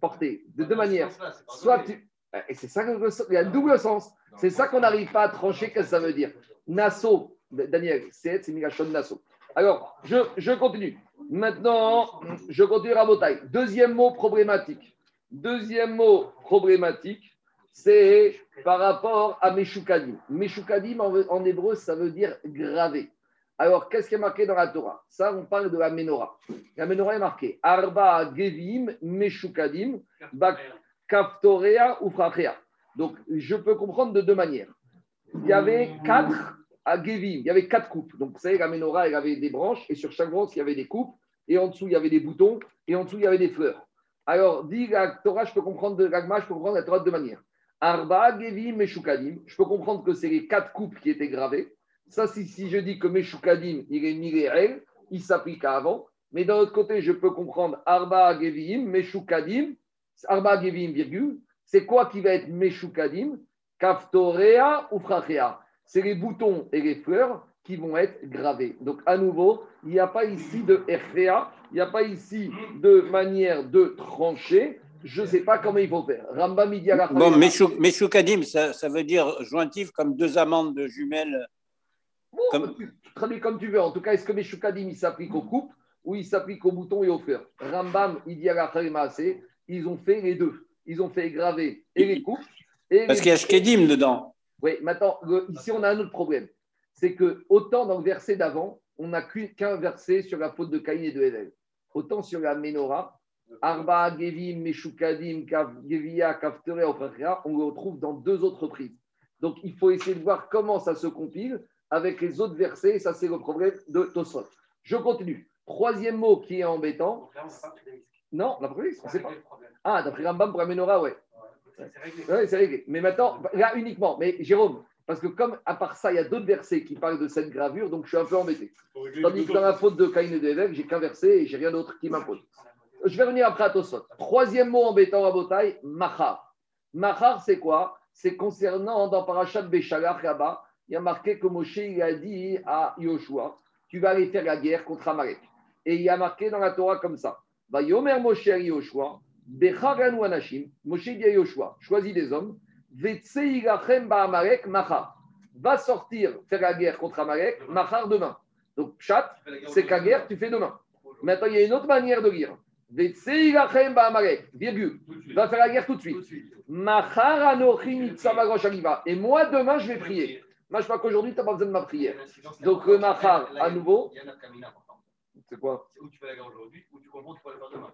porter de deux manières. Soit tu. Et c'est ça que il y a un double sens. C'est ça qu'on n'arrive pas à trancher, qu'est-ce que ça veut dire? Nassau, Daniel, c'est c'est Migashon Nassau. Alors, je, je continue. Maintenant, je continue Rabotai. Deuxième mot problématique. Deuxième mot problématique, c'est par rapport à Meshukadim. Meshukadim, en, hébreu, ça veut dire gravé. Alors, qu'est-ce qui est marqué dans la Torah? Ça, on parle de la menorah. La menorah est marquée Arba Gevim Meshukadim Kaftorea ou. Donc, je peux comprendre de deux manières. Il y avait quatre à Gevim, il y avait quatre coupes. Donc, vous savez, la menorah, elle avait des branches, et sur chaque branche, il y avait des coupes, et en dessous, il y avait des boutons, et en dessous, il y avait des fleurs. Alors, dit la Torah, je peux comprendre de l'agma, je peux comprendre la Torah de deux manières. Arba, Gevim, Meshukadim. Je peux comprendre que c'est les quatre coupes qui étaient gravées. Ça, si, je dis que Meshukadim, il est Miréel, il s'applique avant. Mais d'un autre côté, je peux comprendre Arba, Gevim, Meshukadim, Arba Gevim, virgule, c'est quoi qui va être Meshukadim? Kaftorea ou Frachea? C'est les boutons et les fleurs qui vont être gravés. Donc, à nouveau, il n'y a pas ici de Erfea, il n'y a pas ici de manière de trancher. Je ne sais pas comment il faut faire. Rambam, il dit à la fin- Bon, Meshou- Meshukadim, ça, ça veut dire jointif comme deux amandes de jumelles. Bon, Comme- tu, tu traduis comme tu veux. En tout cas, est-ce que Meshukadim, il s'applique aux coupes ou il s'applique aux boutons et aux fleurs? Rambam, il dit à la ils ont fait les deux. Ils ont fait graver et les coupes. Et Parce les- qu'il y a Shkedim dedans. Oui, maintenant, le- ici, on a un autre problème. C'est que, autant dans le verset d'avant, on n'a qu'un verset sur la faute de Caïn et de Hével. Autant sur la Ménorah, Arba, Gevim, Meshukadim, Kav, Gevia, Kaftere, Ofrachia, on le retrouve dans deux autres reprises. Donc, il faut essayer de voir comment ça se compile avec les autres versets. Et ça, c'est le problème de Tosfot. Je continue. Troisième mot qui est embêtant. Là, on. Non, la première, on ne sait C'est pas. Ah, d'après Rambam pour la Ménorah, ouais. C'est réglé. Oui, c'est réglé. Mais maintenant, là uniquement. Mais Jérôme, parce que comme à part ça, il y a d'autres versets qui parlent de cette gravure, donc je suis un peu embêté. Tandis que dans la faute de Caïn et de j'ai qu'un verset et j'ai rien d'autre qui m'impose. Je vais revenir après à Tosot. Troisième mot embêtant à Botaï, Machar. Machar, c'est quoi? C'est concernant dans Parashat Béchalach là-bas, il y a marqué que Moshe il a dit à Yoshua Tu vas aller faire la guerre contre Amalek. Et il y a marqué dans la Torah comme ça Va Yomer Moshe à Yoshua, Becharanu Anashim, Moshe dit à Yoshua Choisis des hommes, Vetseilachem Amalek Machar. Va sortir faire la guerre contre Amalek, Machar demain. Donc, chat, c'est que la guerre, tu fais demain. Maintenant, il y a une autre manière de lire. Virgule. Va faire la guerre tout de suite. Et moi, demain, je vais prier. Moi, je crois qu'aujourd'hui, tu n'as pas besoin de ma prière. Donc, le Machar, à nouveau, c'est quoi? C'est où tu fais la guerre aujourd'hui, où tu comprends que tu peux le faire demain.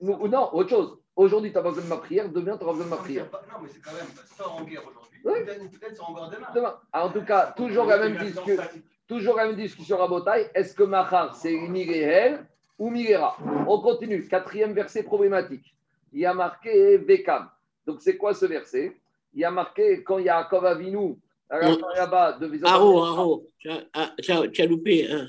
Non, non, autre chose. Aujourd'hui, tu n'as pas besoin de ma prière. Demain, tu auras besoin de ma prière. Non, mais c'est quand même, sors en guerre aujourd'hui. Oui. Peut-être sors en guerre demain. Demain. Ah, En tout cas, toujours la même discussion. Toujours la même discussion à Botaï. Est-ce que Machar, c'est Miréhel ou Mirera On continue. Quatrième verset problématique. Il y a marqué Vekam. Donc, c'est quoi ce verset? Il y a marqué quand Yaakov Avinu, à la Non. fin là-bas, de. Tu as- ah, tu as loupé. hein.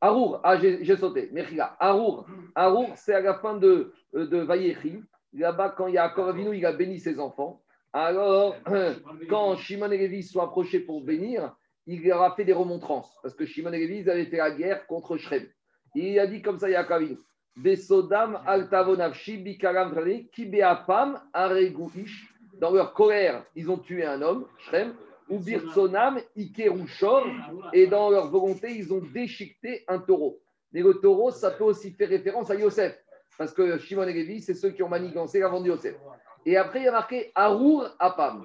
Arour, ah, j'ai j'ai sauté. Mechila. Arour. Arour, c'est à la fin de, euh, de Vayechi. Là-bas, quand Yaakov Avinu, il a béni ses enfants. Alors, quand Shimon et Lévi sont approchés pour bénir, il leur a fait des remontrances. Parce que Shimon et Lévi, ils avaient fait la guerre contre Shrem. Il a dit comme ça, Yaakov Avinu. Besodam altavonavshi bikaram trani kibeapam aregu ish. Dans leur colère, ils ont tué un homme, Shrem. Ou birtsonam ikerushor. Et dans leur volonté, ils ont déchiqueté un taureau. Mais le taureau, ça peut aussi faire référence à Yosef. Parce que Shimon et Lévi, c'est ceux qui ont manigancé avant Yosef. Et après, il y a marqué Arour Apam.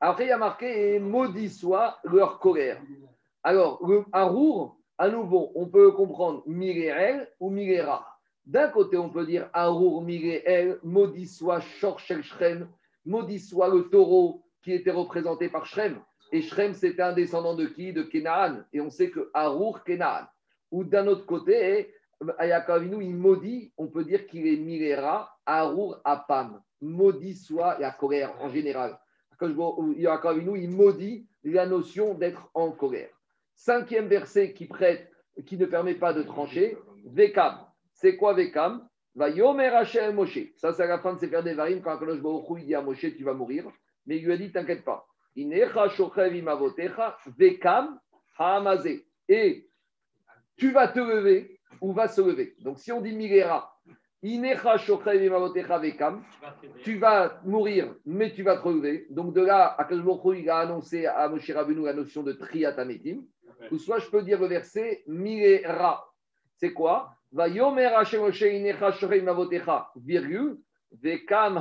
Après, il y a marqué et maudit soit leur colère. Alors, le Arour, à nouveau, on peut comprendre Mireel ou Mirera. D'un côté, on peut dire Arour Mireel, maudit soit Shorshel Shrem, maudit soit le taureau qui était représenté par Shrem. Et Shrem, c'était un descendant de qui? De Kenaan. Et on sait que Arour, Kenaan. Ou d'un autre côté, Ayakavinu, il maudit, on peut dire qu'il est Mirera, Arour Apam. Maudit soit la colère en général. Il maudit la notion d'être en colère. Cinquième verset qui ne permet pas de trancher, Vekam. C'est quoi Vekam? Va Yomer Moshe. Ça, c'est à la fin de Sefer Devarim, quand Akadosh Baruch dit à Moshe, tu vas mourir. Mais il lui a dit, t'inquiète pas. Inecha shochev imavotecha, Vekam haamazé. Et tu vas te lever ou va se lever. Donc, si on dit Milera, Inecha shochev imavotecha Vekam, tu vas mourir, mais tu vas te relever. Donc, de là, Akadosh Baruch il a annoncé à Moshe Rabbeinu la notion de triatametim. Ou soit je peux dire le verset Milera. C'est quoi? Va yomer Vekam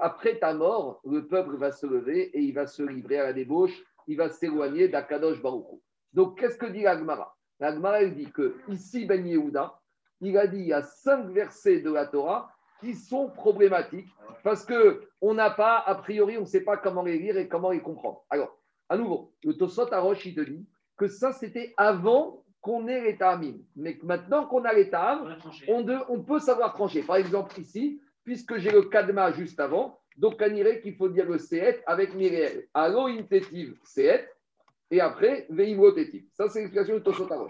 après ta mort, le peuple va se lever et il va se livrer à la débauche, il va s'éloigner d'Akadosh Baruch. Donc, qu'est-ce que dit l'Agmara? L'Agmara, elle dit que ici, Ben Yehuda, il a dit il y a cinq versets de la Torah qui sont problématiques parce que on n'a pas, a priori, on ne sait pas comment les lire et comment les comprendre. Alors, à nouveau, le Tosot Arosh, il te dit que ça, c'était avant qu'on ait les Ta'amim. Mais maintenant qu'on a les Ta'am, on, peut savoir trancher. Par exemple, ici, puisque j'ai le Kadma juste avant, donc on dirait qu'il faut dire le Seet avec Miréel. Allo intetiv Seet, et après Veimrotetiv. Ça, c'est l'explication de Tosot quand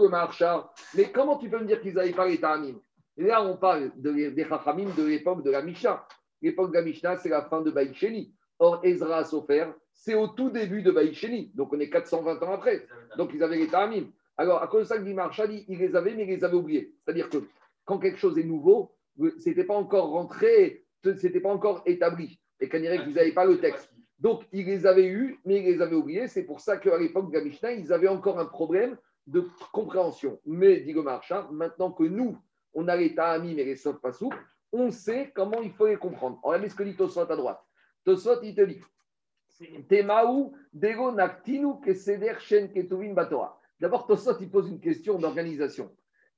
le Maharsha. Mais comment tu peux me dire qu'ils n'avaient pas les Ta'amim Là, on parle de, des Chachamim de l'époque de la Mishnah. L'époque de la Mishnah, c'est la fin de Baïcheni. Or, Ezra Sofer, c'est au tout début de Baïcheni. Donc, on est 420 ans après. Donc, ils avaient les Ta'amim. Alors, à cause de ça, dit Marshall, il il les avait, mais il les avait oubliés. C'est-à-dire que quand quelque chose est nouveau, ce n'était pas encore rentré, ce n'était pas encore établi. Et qu'on dirait qu'ils n'avaient pas le texte. Donc, ils les avaient eus, mais ils les avaient oubliés. C'est pour ça qu'à l'époque de la Mishnah, ils avaient encore un problème de compréhension. Mais, dit le Marchand, maintenant que nous, on a les Ta'amim et les Passouk, on sait comment il faut les comprendre. Regardez ce que dit Tosot à droite? Tosot, il te dit Temaou, Dego Naktinu, Keseder, Shen, Ketuvin, Batora. D'abord, Tosot, il pose une question d'organisation.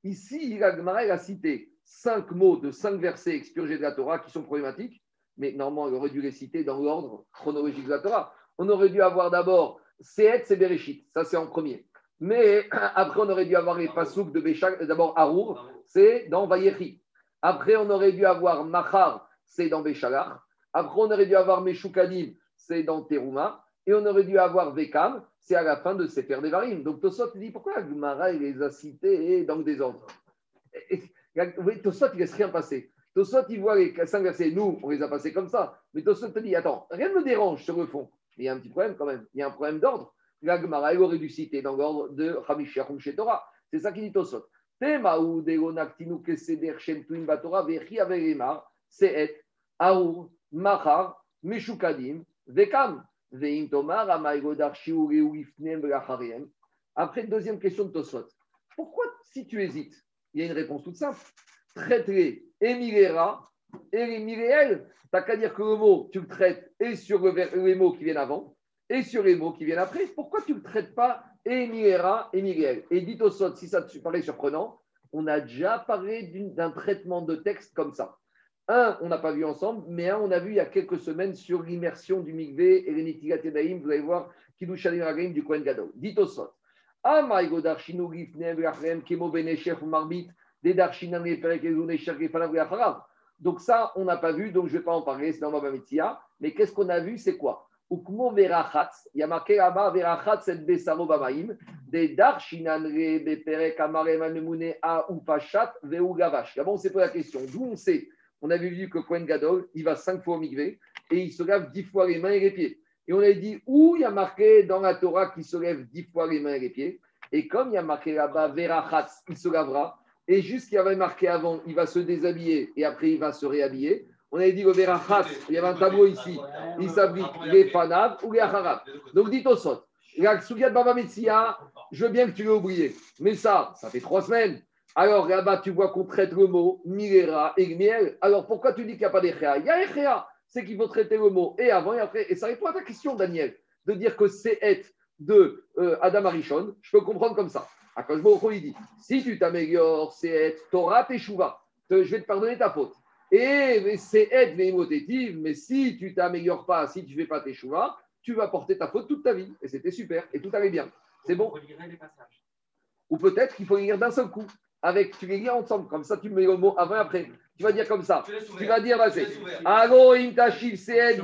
Ici, elle a cité cinq mots de cinq versets expurgés de la Torah qui sont problématiques, mais normalement, il aurait dû les citer dans l'ordre chronologique de la Torah. On aurait dû avoir d'abord Seet, c'est Bereshit, ça c'est en premier. Mais après, on aurait dû avoir les Pasuk de Béchak, d'abord Harour, c'est dans Vayechi. Après, on aurait dû avoir Machar, c'est dans Béchalach. Après, on aurait dû avoir Meshukadim, c'est dans Teruma. Et on aurait dû avoir Vekam, c'est à la fin de Sefer Devarim. Donc Tosot dit pourquoi Gumara il les a cités dans le désordre Oui, Tosot, il laisse rien passer. Tosot, il voit les cinq versets. Nous, on les a passés comme ça. Mais Tosot te dit Attends, rien ne me dérange sur le fond. Il y a un petit problème quand même. Il y a un problème d'ordre. La Gemara, elle aurait dû citer dans l'ordre de Hamishiach chez Torah. C'est ça qu'il dit Tosot. Temaou degonaktinu keseder shem tuim batora vechi avelemar seet aour machar meshukadim vekam deuxième question de Tosot. Pourquoi, si tu hésites, il y a une réponse toute simple. Traite-les Emilera et Miréel. Tu n'as qu'à dire que le mot, tu le traites et sur le les mots qui viennent avant et sur les mots qui viennent après. Pourquoi tu ne le traites pas Emilera et Miréel Et dit au sot, si ça te paraît surprenant, on a déjà parlé d'un traitement de texte comme ça. Un, on n'a pas vu ensemble, mais un, on a vu il y a quelques semaines sur l'immersion du Migvé et les Nitigat Yedaïm, vous allez voir, Kidushalim Ragaim du Kohen Gadol. Dit au sot. Ah, Maïgo Darshinu Gifnem Vrachem Kemo Beneshef Marbit, des Darshinan Reperek Ezun Eshar Gefanav Vracharav. Donc ça, on n'a pas vu, donc je ne vais pas en parler, c'est dans Baba Metzia. Mais qu'est-ce qu'on a vu C'est quoi? Ukmo Verachatz, il y a marqué et Bamaim, des Darshinan Reperek Amarem Anemune A ou Pachat Veu Gavash. Là-bas, on s'est posé la question. D'où on sait On avait vu que Kohen Gadol, il va cinq fois au Migvé et il se lave dix fois les mains et les pieds. Et on a dit où il y a marqué dans la Torah qu'il se lève dix fois les mains et les pieds? Et comme il y a marqué là-bas Verachatz, il se lavera. Et juste qu'il y avait marqué avant, il va se déshabiller et après il va se réhabiller. On avait dit le Verachatz, il y avait un tableau ici. Il s'applique les Fanav ou les Acharab. Donc dites au sot. La Baba Metsia, je veux bien que tu l'aies oublié. Mais ça, ça fait trois semaines. Alors là-bas, tu vois qu'on traite le mot Milera et Miel. Alors pourquoi tu dis qu'il n'y a pas d'Echea? Il y a Echea. C'est qu'il faut traiter le mot et avant et après. Et ça répond à ta question, Daniel, de dire que c'est être de euh, Adam Arishon. Je peux comprendre comme ça. À quand il dit si tu t'améliores, c'est être Torah Teshuva. Je vais te pardonner ta faute. Et c'est être Veimotétive, mais si tu t'améliores pas, si tu ne fais pas Teshuva, tu vas porter ta faute toute ta vie. Et c'était super. Et tout allait bien. C'est bon? Ou peut-être qu'il faut lire d'un seul coup. Avec, tu les lis ensemble. Comme ça, tu mets le mot avant et après. Tu vas dire comme ça. Tu vas dire, bah, c'est Alo imtashiv seed.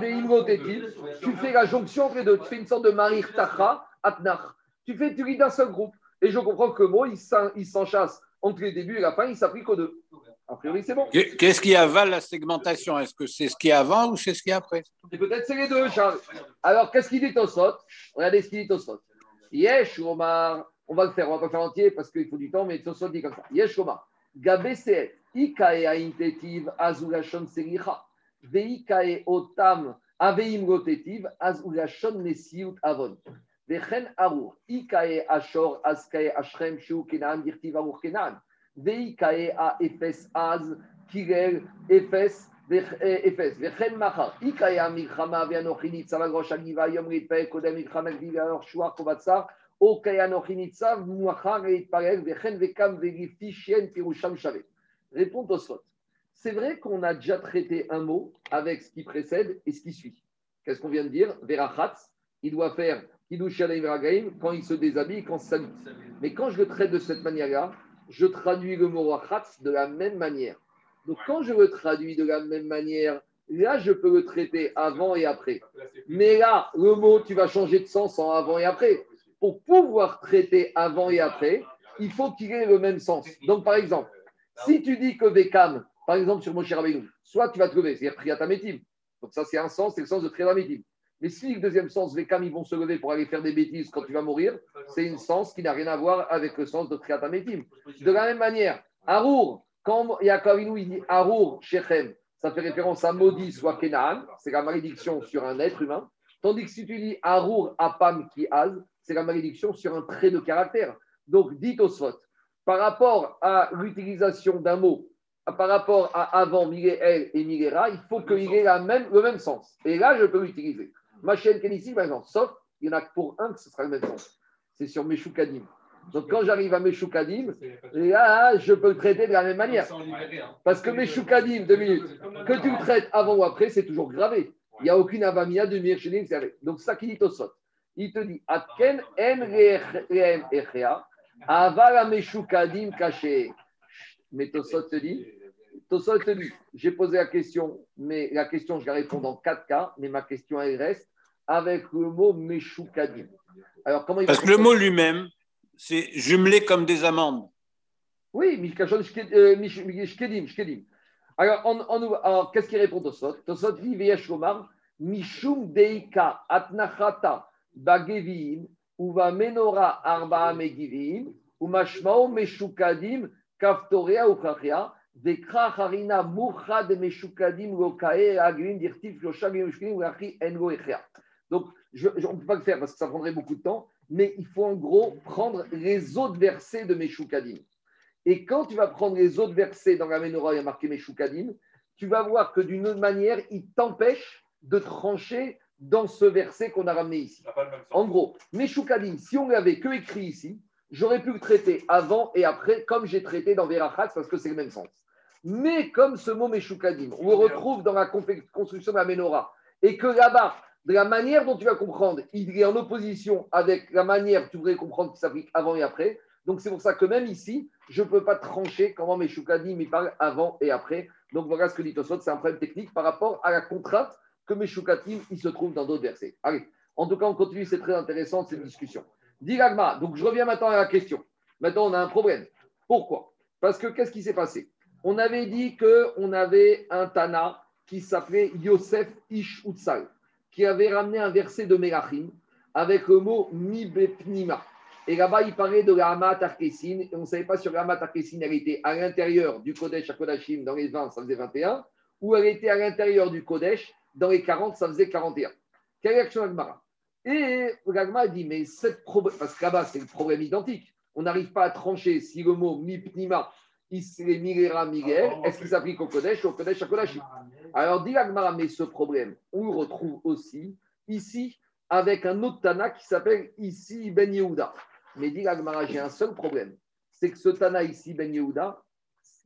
Tu fais la jonction entre les deux. Tu fais une sorte de marir tacha atnach. Tu fais, tu lis d'un seul groupe. Et je comprends que le mot, il s'en- il s'enchasse entre les débuts et la fin, il s'applique aux deux. A priori, c'est bon. Qu'est- Qu'est-ce qui avale la segmentation? Est-ce que c'est ce qui est avant ou c'est ce qui est après? Et peut-être c'est les deux, Charles. Alors, qu'est-ce qu'il dit Tosot Regardez ce qu'il dit Tosot. Yesh Omar, on va le faire, on va pas le faire entier parce qu'il faut du temps, mais Tosot dit comme ça. Yesh Omar, Gabe Seet, Ikae Aintetiv Azulashon Sericha, Veikae Otam Aveim Rotetiv Azulashon Nesiut Avon. Vechen Arur, Ikae Ashor Azkae Ashrem Shu Kenan Dirtiv Arur Kenan, Veikae A Efes Az Kirel Efes אפס, וכן מחר, אי קיים מלחמה ואנוכי ניצב על ראש הגבעה יום להתפלל קודם מלחמה גביבה שוח ובצר, Réponds Tosfot. C'est vrai qu'on a déjà traité un mot avec ce qui précède et ce qui suit. Qu'est-ce qu'on vient de dire? Verachatz, il doit faire quand il se déshabille, quand il s'habille. Mais quand je le traite de cette manière-là, je traduis le mot rachatz de la même manière. Donc quand je le traduis de la même manière, là je peux le traiter avant et après. Mais là, le mot, tu vas changer de sens en avant et après. Pour pouvoir traiter avant et après, il faut qu'il ait le même sens. Donc, par exemple, si tu dis que Vekam, par exemple, sur Moshe Rabbeinu, soit tu vas te lever, c'est-à-dire Triatametim. Donc, ça, c'est un sens, c'est le sens de Triatametim. Mais si le deuxième sens, Vekam, ils vont se lever pour aller faire des bêtises quand tu vas mourir, c'est un sens qui n'a rien à voir avec le sens de Triatametim. De la même manière, Arour, quand Yaakov Avinu, il dit Arour, Shechem, ça fait référence à maudit, soit Kenaan, c'est la malédiction sur un être humain. Tandis que si tu dis Arour, Apam, qui az, c'est la malédiction sur un trait de caractère. Donc, dit Osfot, par rapport à l'utilisation d'un mot, par rapport à avant Miléel et Miléra, il faut qu'il ait la même, le même sens. Et là, je peux l'utiliser. Ma chaîne Kenissi, par exemple, sauf, il y en a que pour un que ce sera le même sens. C'est sur Meshukadim. Donc, quand j'arrive à Meshukadim, là, je peux le traiter de la même manière. Parce que Meshukadim, deux minutes, que tu le traites avant ou après, c'est toujours gravé. Il n'y a aucune avamia de avec. Donc, ça qui dit Tosot. Il te dit Atken en caché. Mais Tosot te dit Tosot te dit J'ai posé la question, mais la question, je la réponds dans quatre cas, mais ma question, elle reste avec le mot Meshukadim. Alors, comment il Parce que le mot lui-même, c'est jumelé comme des amandes. Oui, Mishkashon Shke- euh, Shkedim, Shkedim. Alors, on, on- alors, qu'est-ce qu'il répond Tosot? Tosot dit Veyesh Lomar, Mishum Deika Atnachata Bagevim, Uva Menora Arba Megivim, Umashmao Meshukadim, Kaftorea Uchachia, Vekra Harina Murchad Meshukadim Lokae Agrim Dirtif Losha Gemushkim Rachi Engo Echea. Donc, je- je- on ne peut pas le faire parce que ça prendrait beaucoup de temps, mais il faut en gros prendre les autres versets de Meshukadim. Et quand tu vas prendre les autres versets dans la Ménorah, il y a marqué Meshukadim, tu vas voir que d'une autre manière, il t'empêche de trancher dans ce verset qu'on a ramené ici. En gros, Meshukadim, si on l'avait que écrit ici, j'aurais pu le traiter avant et après, comme j'ai traité dans Verachat, parce que c'est le même sens. Mais comme ce mot Meshukadim, on le retrouve dans la construction de la Ménorah, et que là-bas, de la manière dont tu vas comprendre, il est en opposition avec la manière que tu voudrais comprendre qui s'applique avant et après. Donc c'est pour ça que même ici, je ne peux pas trancher comment Meshukadim il parle avant et après. Donc voilà ce que dit Tosot, c'est un problème technique par rapport à la contrainte que Meshukadim il se trouve dans d'autres versets. Allez, en tout cas, on continue, c'est très intéressant cette discussion. Dit l'Agma, donc je reviens maintenant à la question. Maintenant, on a un problème. Pourquoi? Parce que qu'est-ce qui s'est passé? On avait dit qu'on avait un Tana qui s'appelait Yosef Ish Utsal, qui avait ramené un verset de Melachim avec le mot Mi Bepnima. Et là-bas, il parlait de la Hamat Arkesin, et on ne savait pas si la Hamat Arkesin, elle était à l'intérieur du Kodesh à Kodashim, dans les 20, ça faisait 21, ou elle était à l'intérieur du Kodesh, dans les 40, ça faisait 41. Quelle d'Agmara Et l'Agma a dit, mais cette problème, parce que là-bas, c'est le problème identique. On n'arrive pas à trancher si le mot Mipnima, Isre Milera Miguel, est-ce qu'il s'applique au Kodesh ou au Kodesh à Kodashim? Alors, dit l'Agmara, mais ce problème, on le retrouve aussi ici avec un autre Tana qui s'appelle ici Ben Yehuda. Mais dit l'Agmara, j'ai un seul problème. C'est que ce Tana ici, Ben Yehuda,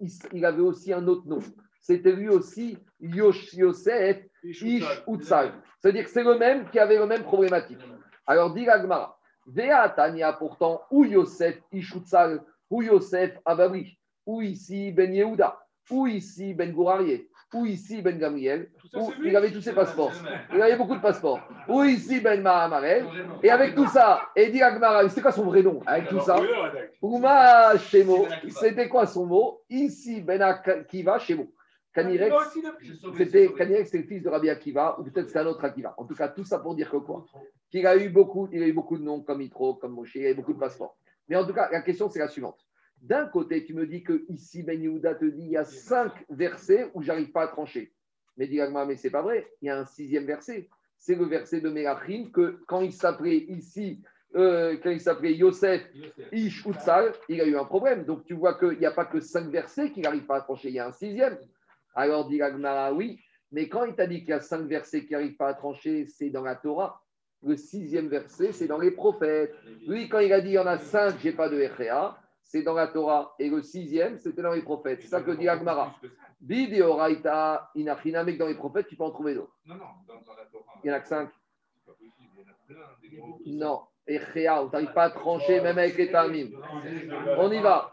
il il avait aussi un autre nom. C'était lui aussi Yosh Yosef Ish Utsal. C'est-à-dire que c'est le même qui avait le même problématique. Alors dit l'Agmara, Vea Tania pourtant, ou Yosef Ish Utsal, ou Yosef Ababri, ou ici Ben Yehuda, ou ici Ben Gourarié, ou ici Ben Gamriel, où il avait tous ses passeports. Il avait beaucoup de passeports. Ou ici Ben Mahamarel. Et avec tout ça, et dit Agmara, c'était quoi son vrai nom Avec tout ça, Ouma Shemo, c'était quoi son mot? Ici Ben Akiva Shemo. Kanirex, c'était Kanirex, c'est le fils de Rabbi Akiva, ou peut-être c'est un autre Akiva. En tout cas, tout ça pour dire que quoi Qu'il a eu beaucoup, il a eu beaucoup de noms comme Mitro, comme Moshe, il a eu beaucoup de passeports. Mais en tout cas, la question c'est la suivante. D'un côté, tu me dis que ici Ben Yehuda te dit il y a cinq versets où j'arrive pas à trancher. Mais dis mais c'est pas vrai. Il y a un sixième verset. C'est le verset de Melachim que quand il s'appelait ici, euh, quand il s'appelait Yosef Ish Utsal, il a eu un problème. Donc tu vois qu'il n'y a pas que cinq versets qu'il n'arrive pas à trancher, il y a un sixième. Alors dit Agmara, oui, mais quand il t'a dit qu'il y a cinq versets qui n'arrivent pas à trancher, c'est dans la Torah. Le sixième verset, c'est dans les prophètes. Lui, quand il a dit il y en a cinq, j'ai pas de Echea, c'est dans la Torah. Et le sixième, c'était dans les prophètes. C'est ça que dit Agmara. Bideoraita, inachina, mais dans les prophètes, tu peux en trouver d'autres. Non, non, dans, la Torah. Il y en a que cinq. C'est Echea, on n'arrive pas à trancher, même avec les tamim. On y va.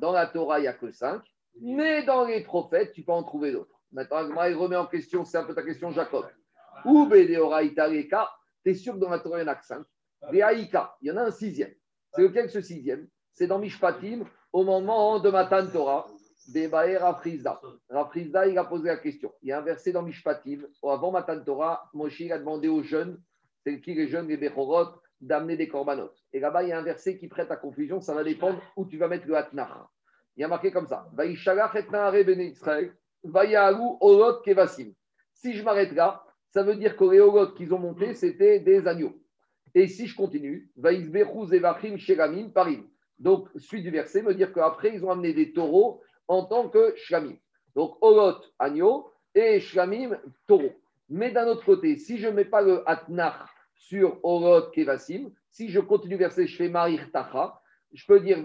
Dans la Torah, il n'y a que cinq. Mais dans les prophètes, tu peux en trouver d'autres. Maintenant, Agmara, il remet en question, c'est un peu ta question, Jacob. Ou Bedeoraita, Reka, tu es sûr que dans la Torah, il n'y en a que cinq? Veaïka, il y en a un sixième. C'est lequel ce sixième? C'est dans Mishpatim, au moment de Matan Torah, Bebaer Rafrizda. Rafrizda, il a posé la question. Il y a un verset dans Mishpatim, avant Matan Torah, Moshe a demandé aux jeunes, c'est qui les jeunes, les Bechorot, d'amener des korbanot. Et là-bas, il y a un verset qui prête à confusion, ça va dépendre où tu vas mettre le Hatnach. Il y a marqué comme ça Olot Kevasim. Si je m'arrête là, ça veut dire que les Olot qu'ils ont montés, c'était des agneaux. Et si je continue, Zevachim Sheramim Parim. Donc, suite du verset, me dire qu'après, ils ont amené des taureaux en tant que shlamim. Donc, Olot, agneau, et shlamim, taureau. Mais d'un autre côté, si je ne mets pas le atnach sur Olot, kevasim, si je continue le verset, je fais marir tacha, je peux dire.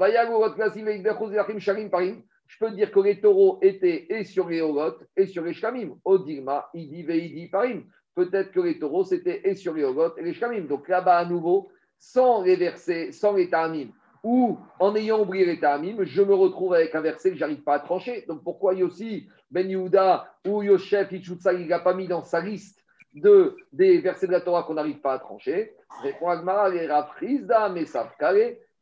Je peux dire que les taureaux étaient et sur les Olot et sur les shlamim. Odigma, idi, veidi, parim. Peut-être que les taureaux, c'était et sur les Olot et les shlamim. Donc là-bas, à nouveau, sans les versets, sans les ta'amim, ou en ayant oublié les ta'amim, je me retrouve avec un verset que je n'arrive pas à trancher. Donc pourquoi Yossi, Ben Yehuda ou Yoshef Ichutsa, il n'a pas mis dans sa liste de, des versets de la Torah qu'on n'arrive pas à trancher? Répond Agmara, les Rafrizda, mais savent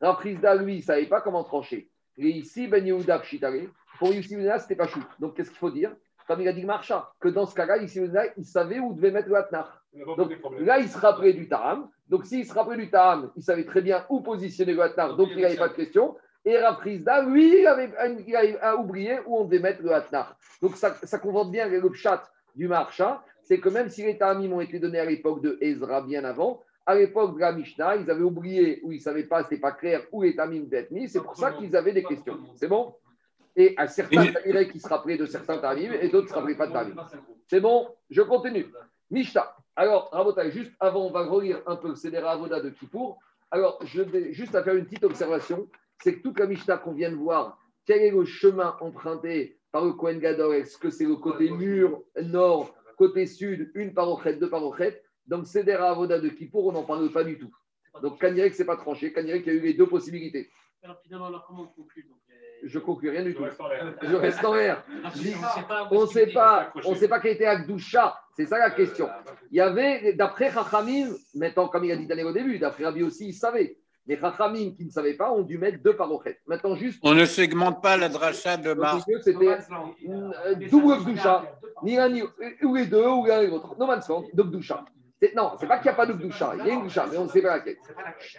Rafrizda, lui, il ne savait pas comment trancher. Et ici, Ben Yehuda Pshitare, pour Yussi Ben n'était pas chou. Donc, qu'est-ce qu'il faut dire? Comme il a dit Marcha, que dans ce cas-là, Yussi Ben il savait où devait mettre le Hatnar. Donc là, il se rappelait du Taram. Donc s'il se rappelait du Taram, il savait très bien où positionner le Hatnar, donc il n'avait pas de question. Et Raprizda, lui, il avait, il avait oublié où on devait mettre le Hatnar. Donc ça, ça convente bien avec le pshat du Marcha, c'est que même si les Taramim ont été donnés à l'époque de Ezra bien avant, à l'époque de la Mishnah, ils avaient oublié où ils ne savaient pas, ce n'était pas clair où les Taramim devaient être mis. C'est pour ça qu'ils avaient des questions. C'est bon? Et à certains, il y en a qui se rappelaient de certains Taramim et d'autres ne se rappelaient pas de Taramim. C'est bon? Je continue. Mishnah. Alors, Rabotai, juste avant, on va relire un peu le Seder Avoda de Kippour. Alors, je vais juste à faire une petite observation. C'est que toute la Mishnah qu'on vient de voir, quel est le chemin emprunté par le Kohen Gadol? Est-ce que c'est le côté mur nord, côté sud, une parochette, deux parochettes Donc, Seder Avoda de Kippour, on n'en parle pas du tout. Donc, Kanirek, c'est pas tranché. Kanirek, il y a eu les deux possibilités. Alors finalement, alors comment on conclut donc, Je conclue rien du Je tout. Je reste en l'air. On sait pas où On ne sait pas, on sait pas quel était Akdoucha. C'est ça la question. Il y avait, d'après Chachamim, maintenant, comme il a dit Daniel au début, d'après Rabbi aussi, il savait. Les Chachamim qui ne savaient pas ont dû mettre deux parochettes. Maintenant, juste, On ne segmente pas la dracha de au Mar. milieu, c'était euh, double Gdoucha. Ni l'un, ni ou les deux, ou l'un et l'autre. No man's land, de Gdoucha. C'est- Non, c'est pas qu'il n'y a pas de Gdoucha. Il y a une Gdoucha, mais on ne sait pas laquelle.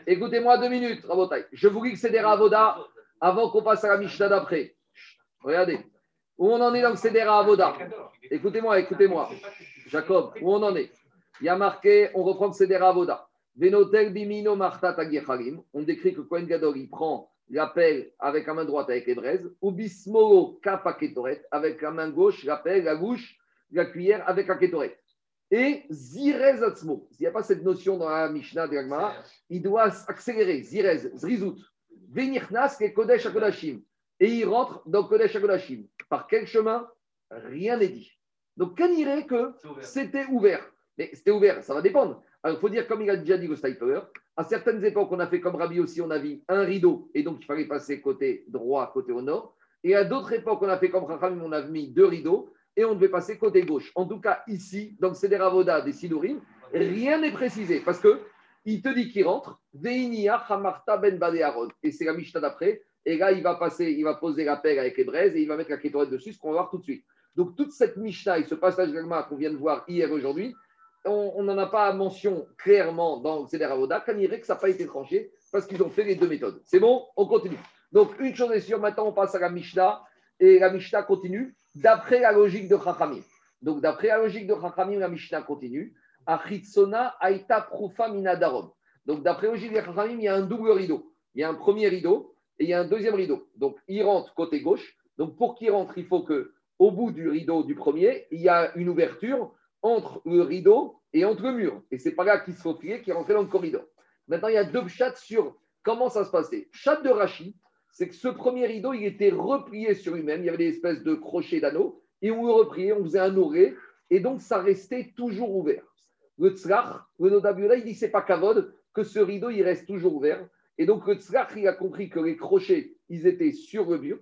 Écoutez-moi deux minutes, Rabotai. Je vous lis que c'est des Avoda avant qu'on passe à la Mishnah d'après. Regardez. Où on en est dans le Seder Avoda Écoutez-moi, écoutez-moi. Jacob, où on en est Il y a marqué, on reprend le Seder Avoda. Venotel bimino. On décrit que Kohen Gadol, il prend l'appel avec la main droite avec les braises. Ou bismolo kapa ketoret. Avec la main gauche, l'appel, la gauche, la cuillère avec la ketoret. Et zirez atzmo. S'il n'y a pas cette notion dans la Mishnah de il doit accélérer. Zirez, zrizout. Ke kodesh akodashim. Et il rentre dans Kodesh akodashim. Par quel chemin? Rien n'est dit. Donc, qu'on irait que c'était ouvert? Mais c'était ouvert, ça va dépendre. Alors, il faut dire, comme il a déjà dit le sniper, à certaines époques, on a fait comme Rabbi aussi, on a vu un rideau, et donc il fallait passer côté droit, côté au nord. Et à d'autres époques, on a fait comme Rachamim, on a mis deux rideaux, et on devait passer côté gauche. En tout cas, ici, dans le Seder Avoda des Sidorim, rien n'est précisé, parce que il te dit qu'il rentre, Ben. Et c'est la Mishnah d'après. Et là, il va passer, il va poser la pelle avec les braises et il va mettre la kétorette dessus, ce qu'on va voir tout de suite. Donc, toute cette Mishnah et ce passage d'Agma qu'on vient de voir hier aujourd'hui, on n'en a pas mention clairement dans le Seder Avoda, dirait que ça n'a pas été tranché parce qu'ils ont fait les deux méthodes. C'est bon? On continue. Donc, une chose est sûre, maintenant on passe à la Mishnah et la Mishnah continue d'après la logique de Chachamim. Donc, d'après la logique de Chachamim, la Mishnah continue. Achitsona aita prufa minadarom. Donc, d'après Chachamim, il y a un double rideau. Il y a un premier rideau et il y a un deuxième rideau. Donc, il rentre côté gauche. Donc, pour qu'il rentre, il faut que au bout du rideau du premier, il y a une ouverture entre le rideau et entre le mur. Et c'est pas là qu'il se faufilait, qui est rentré dans le corridor. Maintenant, il y a deux chats sur comment ça se passait. Chat de Rachi, c'est que ce premier rideau, il était replié sur lui-même. Il y avait des espèces de crochets d'anneaux. Et on le repliait, on faisait un oré. Et donc, ça restait toujours ouvert. Le tzrach, le Nodabiola, il dit c'est pas kavod que ce rideau, il reste toujours ouvert. Et donc, le tzrach, il a compris que les crochets, ils étaient sur le mur,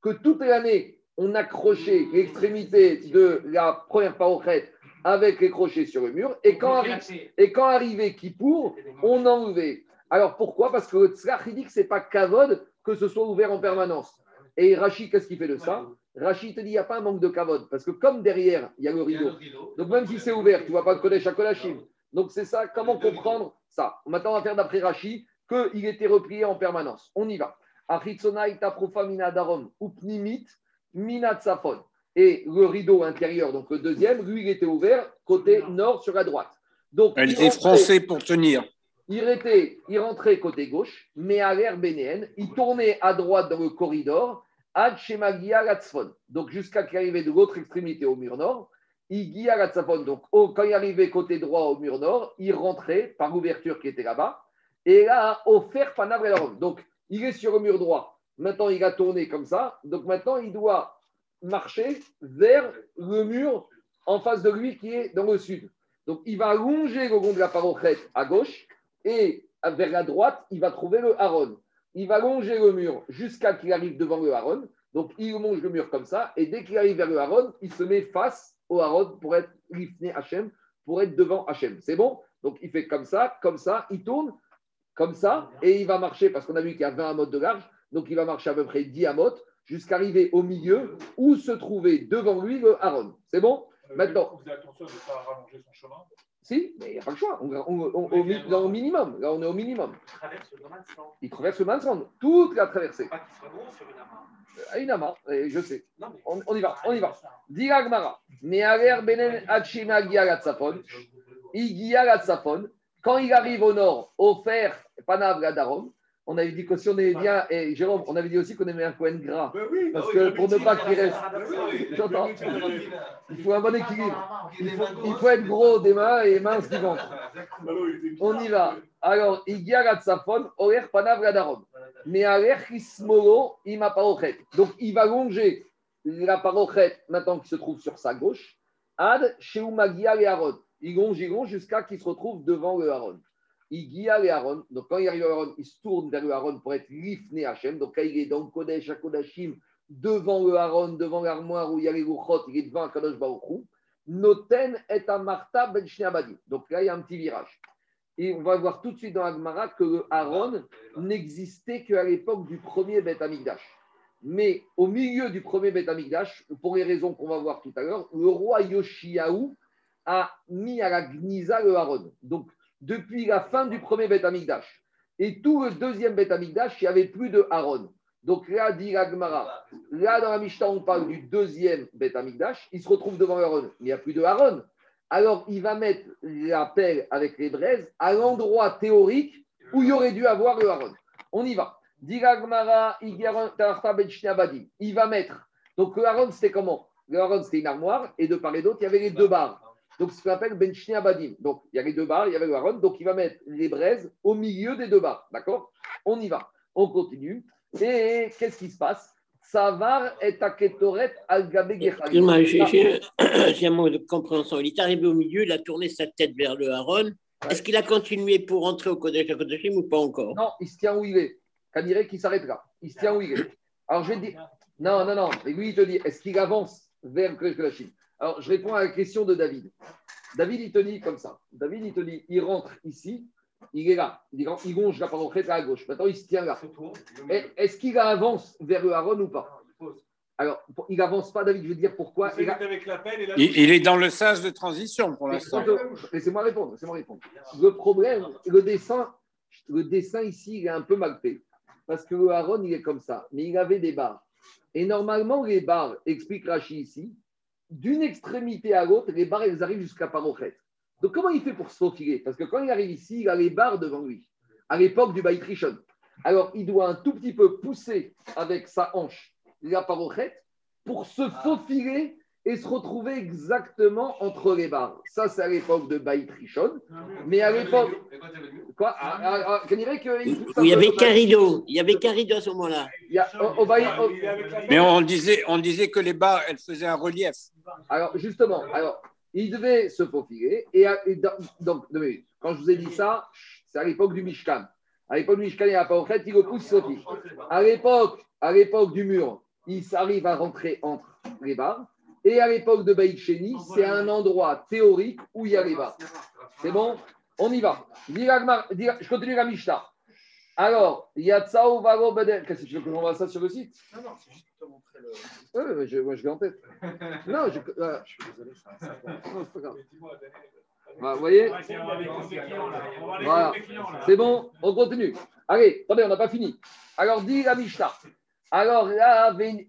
que toute l'année, on accrochait l'extrémité de la première parochette avec les crochets sur le mur. Et quand, arri- et quand arrivait Kippour, on enlevait. Alors pourquoi? Parce que le tzrach, il dit que ce n'est pas kavod que ce soit ouvert en permanence. Et Rachid, qu'est-ce qu'il fait de ça? Rachid te dit il n'y a pas un manque de kavod. Parce que comme derrière, il y a le rideau. Donc même si c'est ouvert, tu ne vas pas le Kodesh à Kodashim. Donc c'est ça, comment comprendre ça? Maintenant, on va faire d'après Rachid qu'il était replié en permanence. On y va. Darom upnimit mina tsafon. Et le rideau intérieur, donc le deuxième, lui, il était ouvert côté nord sur la droite. Donc, Elle il était rentrait- froncée pour tenir. il, était, il rentrait côté gauche, mais à l'air bénéenne, il tournait à droite dans le corridor, ad shemagia. Donc jusqu'à qu'il arrivait de l'autre extrémité au mur nord, il guia latzfon. Donc quand il arrivait côté droit au mur nord, il rentrait par l'ouverture qui était là-bas, et là, offert panavre Donc il est sur le mur droit. Maintenant, il a tourné comme ça. Donc maintenant, il doit marcher vers le mur en face de lui qui est dans le sud. Donc il va longer le long de la parochette à gauche et vers la droite, il va trouver le haron. Il va longer le mur jusqu'à qu'il arrive devant le haron. Donc il longe le mur comme ça et dès qu'il arrive vers le haron, il se met face au haron pour être lifné Hachem, pour être devant Hachem. C'est bon? Donc il fait comme ça, comme ça, il tourne comme ça, et il va marcher, parce qu'on a vu qu'il y a 20 amotes de large, donc il va marcher à peu près 10 amotes, jusqu'à arriver au milieu, où se trouvait devant lui le Aaron. C'est bon? Maintenant. Vous attention de ne pas rallonger son chemin. Si, mais il n'y a pas le choix. On, on- on- au, là, au minimum. Là, on est au minimum. traverse le domaine sans. Il traverse le Mansand, toute la traversée. Pas qu'il soit gros sur une amarre. À une et je sais. Non, mais. On, on y va, on y va. Dis Agmara. Me'aler benen. Igia la tzafon. Quand il arrive au nord, offert panav la darom. On avait dit que si on est bien, et Jérôme, on avait dit aussi qu'on aimait un coin gras. Parce que pour ne pas qu'il reste. J'entends. Il faut un bon équilibre. Il faut, il faut être gros des mains et mince du ventre. On y va. Alors, Igia la tzafon, orer panav la darom. Mais à Chismolo, ima parochet. Donc, il va longer la parochet maintenant qui se trouve sur sa gauche. Ad Sheumagia et Aaron. Il longe, il longe jusqu'à qu'il se retrouve devant le Aaron. Il guia le Aaron. Donc, quand il arrive au Aaron, il se tourne vers le Aaron pour être lifné Hachem. Donc, quand il est dans Kodesh, à Kodashim, devant le Aaron, devant l'armoire où il y a les Luchot, il est devant Kadosh Baruch Hu. Noten et Amarta ben. Donc, là, il y a un petit virage. Et on va voir tout de suite dans Agmara que le Aaron n'existait qu'à l'époque du premier Beth Amikdash. Mais au milieu du premier Beth Amikdash, pour les raisons qu'on va voir tout à l'heure, le roi Yoshiaou a mis à la Gniza le Aaron. Donc, depuis la fin du premier Beth Amikdash et tout le deuxième Beth Amikdash, il n'y avait plus de Aaron. Donc là, dit Agmara, là dans la Mishnah, on parle du deuxième Beth Amikdash, il se retrouve devant Aaron, il n'y a plus de Aaron. Alors, il va mettre la pelle avec les braises à l'endroit théorique où il aurait dû avoir le Aaron. On y va. Tarta, Ben. Il va mettre. Donc, le Aaron, c'était comment? Le Aaron, c'était une armoire, et de part et d'autre, il y avait les deux barres. Donc, ce qu'on appelle Ben Shneabadim. Donc, il y avait deux barres, il y avait le Aaron. Donc, il va mettre les braises au milieu des deux barres. D'accord? On y va. On continue. Et qu'est-ce qui se passe? Savar et Aketoret al-Gabe Excuse-moi, j'ai- un manque de compréhension. Il est arrivé au milieu, il a tourné sa tête vers le Aaron. Est-ce qu'il a continué pour entrer au Kodesh HaKodashim ou pas encore? Non, il se tient où il est. Kadire qui s'arrêtera. Il se tient où il est. Alors je vais te dire. Non, non, non. Et lui, il te dit est-ce qu'il avance vers le Chine Alors je réponds à la question de David. David, il te dit comme ça. David, il te dit il rentre ici, il est là. Il, rentre- il gonge la parochet à gauche. Maintenant, il se tient là. Et Est-ce qu'il avance vers le Aaron ou pas Alors, il avance pas, David. Je vais te dire pourquoi. Il avec la pelle et la Il, il est dans le sens de transition pour l'instant. Laissez-moi répondre, laissez-moi répondre. Le problème, le dessin, le dessin ici, il est un peu mal fait. Parce que le Aaron, il est comme ça. Mais il avait des barres. Et normalement, les barres, explique Rachi ici, d'une extrémité à l'autre, les barres, elles arrivent jusqu'à Parochet. Donc, comment il fait pour se faufiler? Parce que quand il arrive ici, il a les barres devant lui, à l'époque du Baït Rishon. Alors, il doit un tout petit peu pousser avec sa hanche la Parochet pour se faufiler et se retrouver exactement entre les barres. Ça, c'est à l'époque de Baït Rishon. Mais à l'époque. Quoi? Ah, ah, ah, que- Il n'y avait qu'un rideau. Il n'y avait rideau à ce moment-là. Y Mais on disait, on disait que les barres, elles faisaient un relief. Alors, justement, alors, il devait se faufiler. Et, à- et dans- donc, deux minutes. quand je vous ai dit ça, c'est à l'époque du Mishkan. À l'époque du Mishkan, il n'y a pas en fait, il le pousse, il se faufile. À l'époque, à l'époque du mur, il arrive à rentrer entre les barres. Et à l'époque de Baït Sheni, c'est un endroit théorique où il y a les barres. C'est bon On y va. Dis dis Je continue la Mishnah. Alors, Yatsao Valo Bedel. Qu'est-ce que tu veux que j'envoie ça sur le site Non, non, c'est juste pour te montrer le. Oui, je, moi, je l'ai en tête. Non, je, voilà. Je suis désolé, un Non, c'est pas grave. Vous voyez Voilà. C'est bon, on continue. Allez, attendez, on n'a pas fini. Alors, dit la Mishnah. Alors là, et.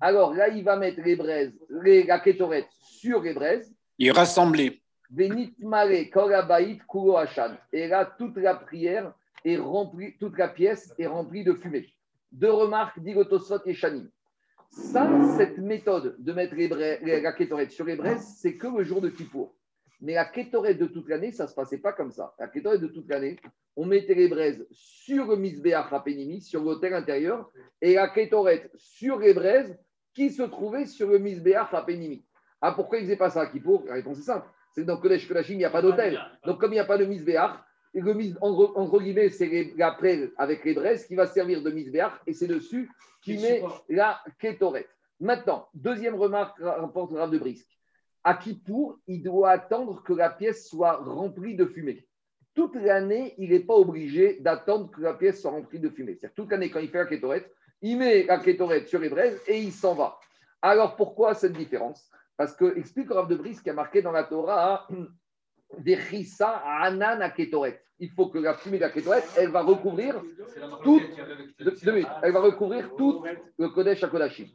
Alors là, il va mettre les braises, les, la ketoret sur les braises. Kulo hachan. Et là, toute la prière est remplie, toute la pièce est remplie de fumée. Deux remarques, dit Tosfot et Shanim. Ça, cette méthode de mettre les brai- les- la kétoret sur les braises, c'est que le jour de Kippour. Mais la kétoret de toute l'année, ça ne se passait pas comme ça. La kétoret de toute l'année, on mettait les braises sur le misbéach Rapenimi, sur l'hôtel intérieur, et la kétoret sur les braises qui se trouvaient sur le misbéach. Ah, pourquoi ils ne faisaient pas ça à Kippour? La réponse est simple. C'est que dans Kodesh Kodashim, il n'y a pas d'hôtel. Donc, comme il n'y a pas de misbéach, et le mis, entre, entre guillemets, c'est la prêle avec les braises qui va servir de misbéach, et c'est dessus qui met la kétoret. Maintenant, deuxième remarque, rapporte Rav de Brisque. À Kippour, il doit attendre que la pièce soit remplie de fumée. Toute l'année, il n'est pas obligé d'attendre que la pièce soit remplie de fumée. C'est-à-dire toute l'année, quand il fait la kétorette, il met la kétorette sur les braises et il s'en va. Alors pourquoi cette différence? Parce que, explique Rav de Brice qui a marqué dans la Torah, Vechissa anan à kétorette. Il faut que la fumée de la kétorette, elle va recouvrir C'est la marque Tout- qui avait avec- deux- deux minutes. elle va recouvrir tout le Kodesh à Kodashim.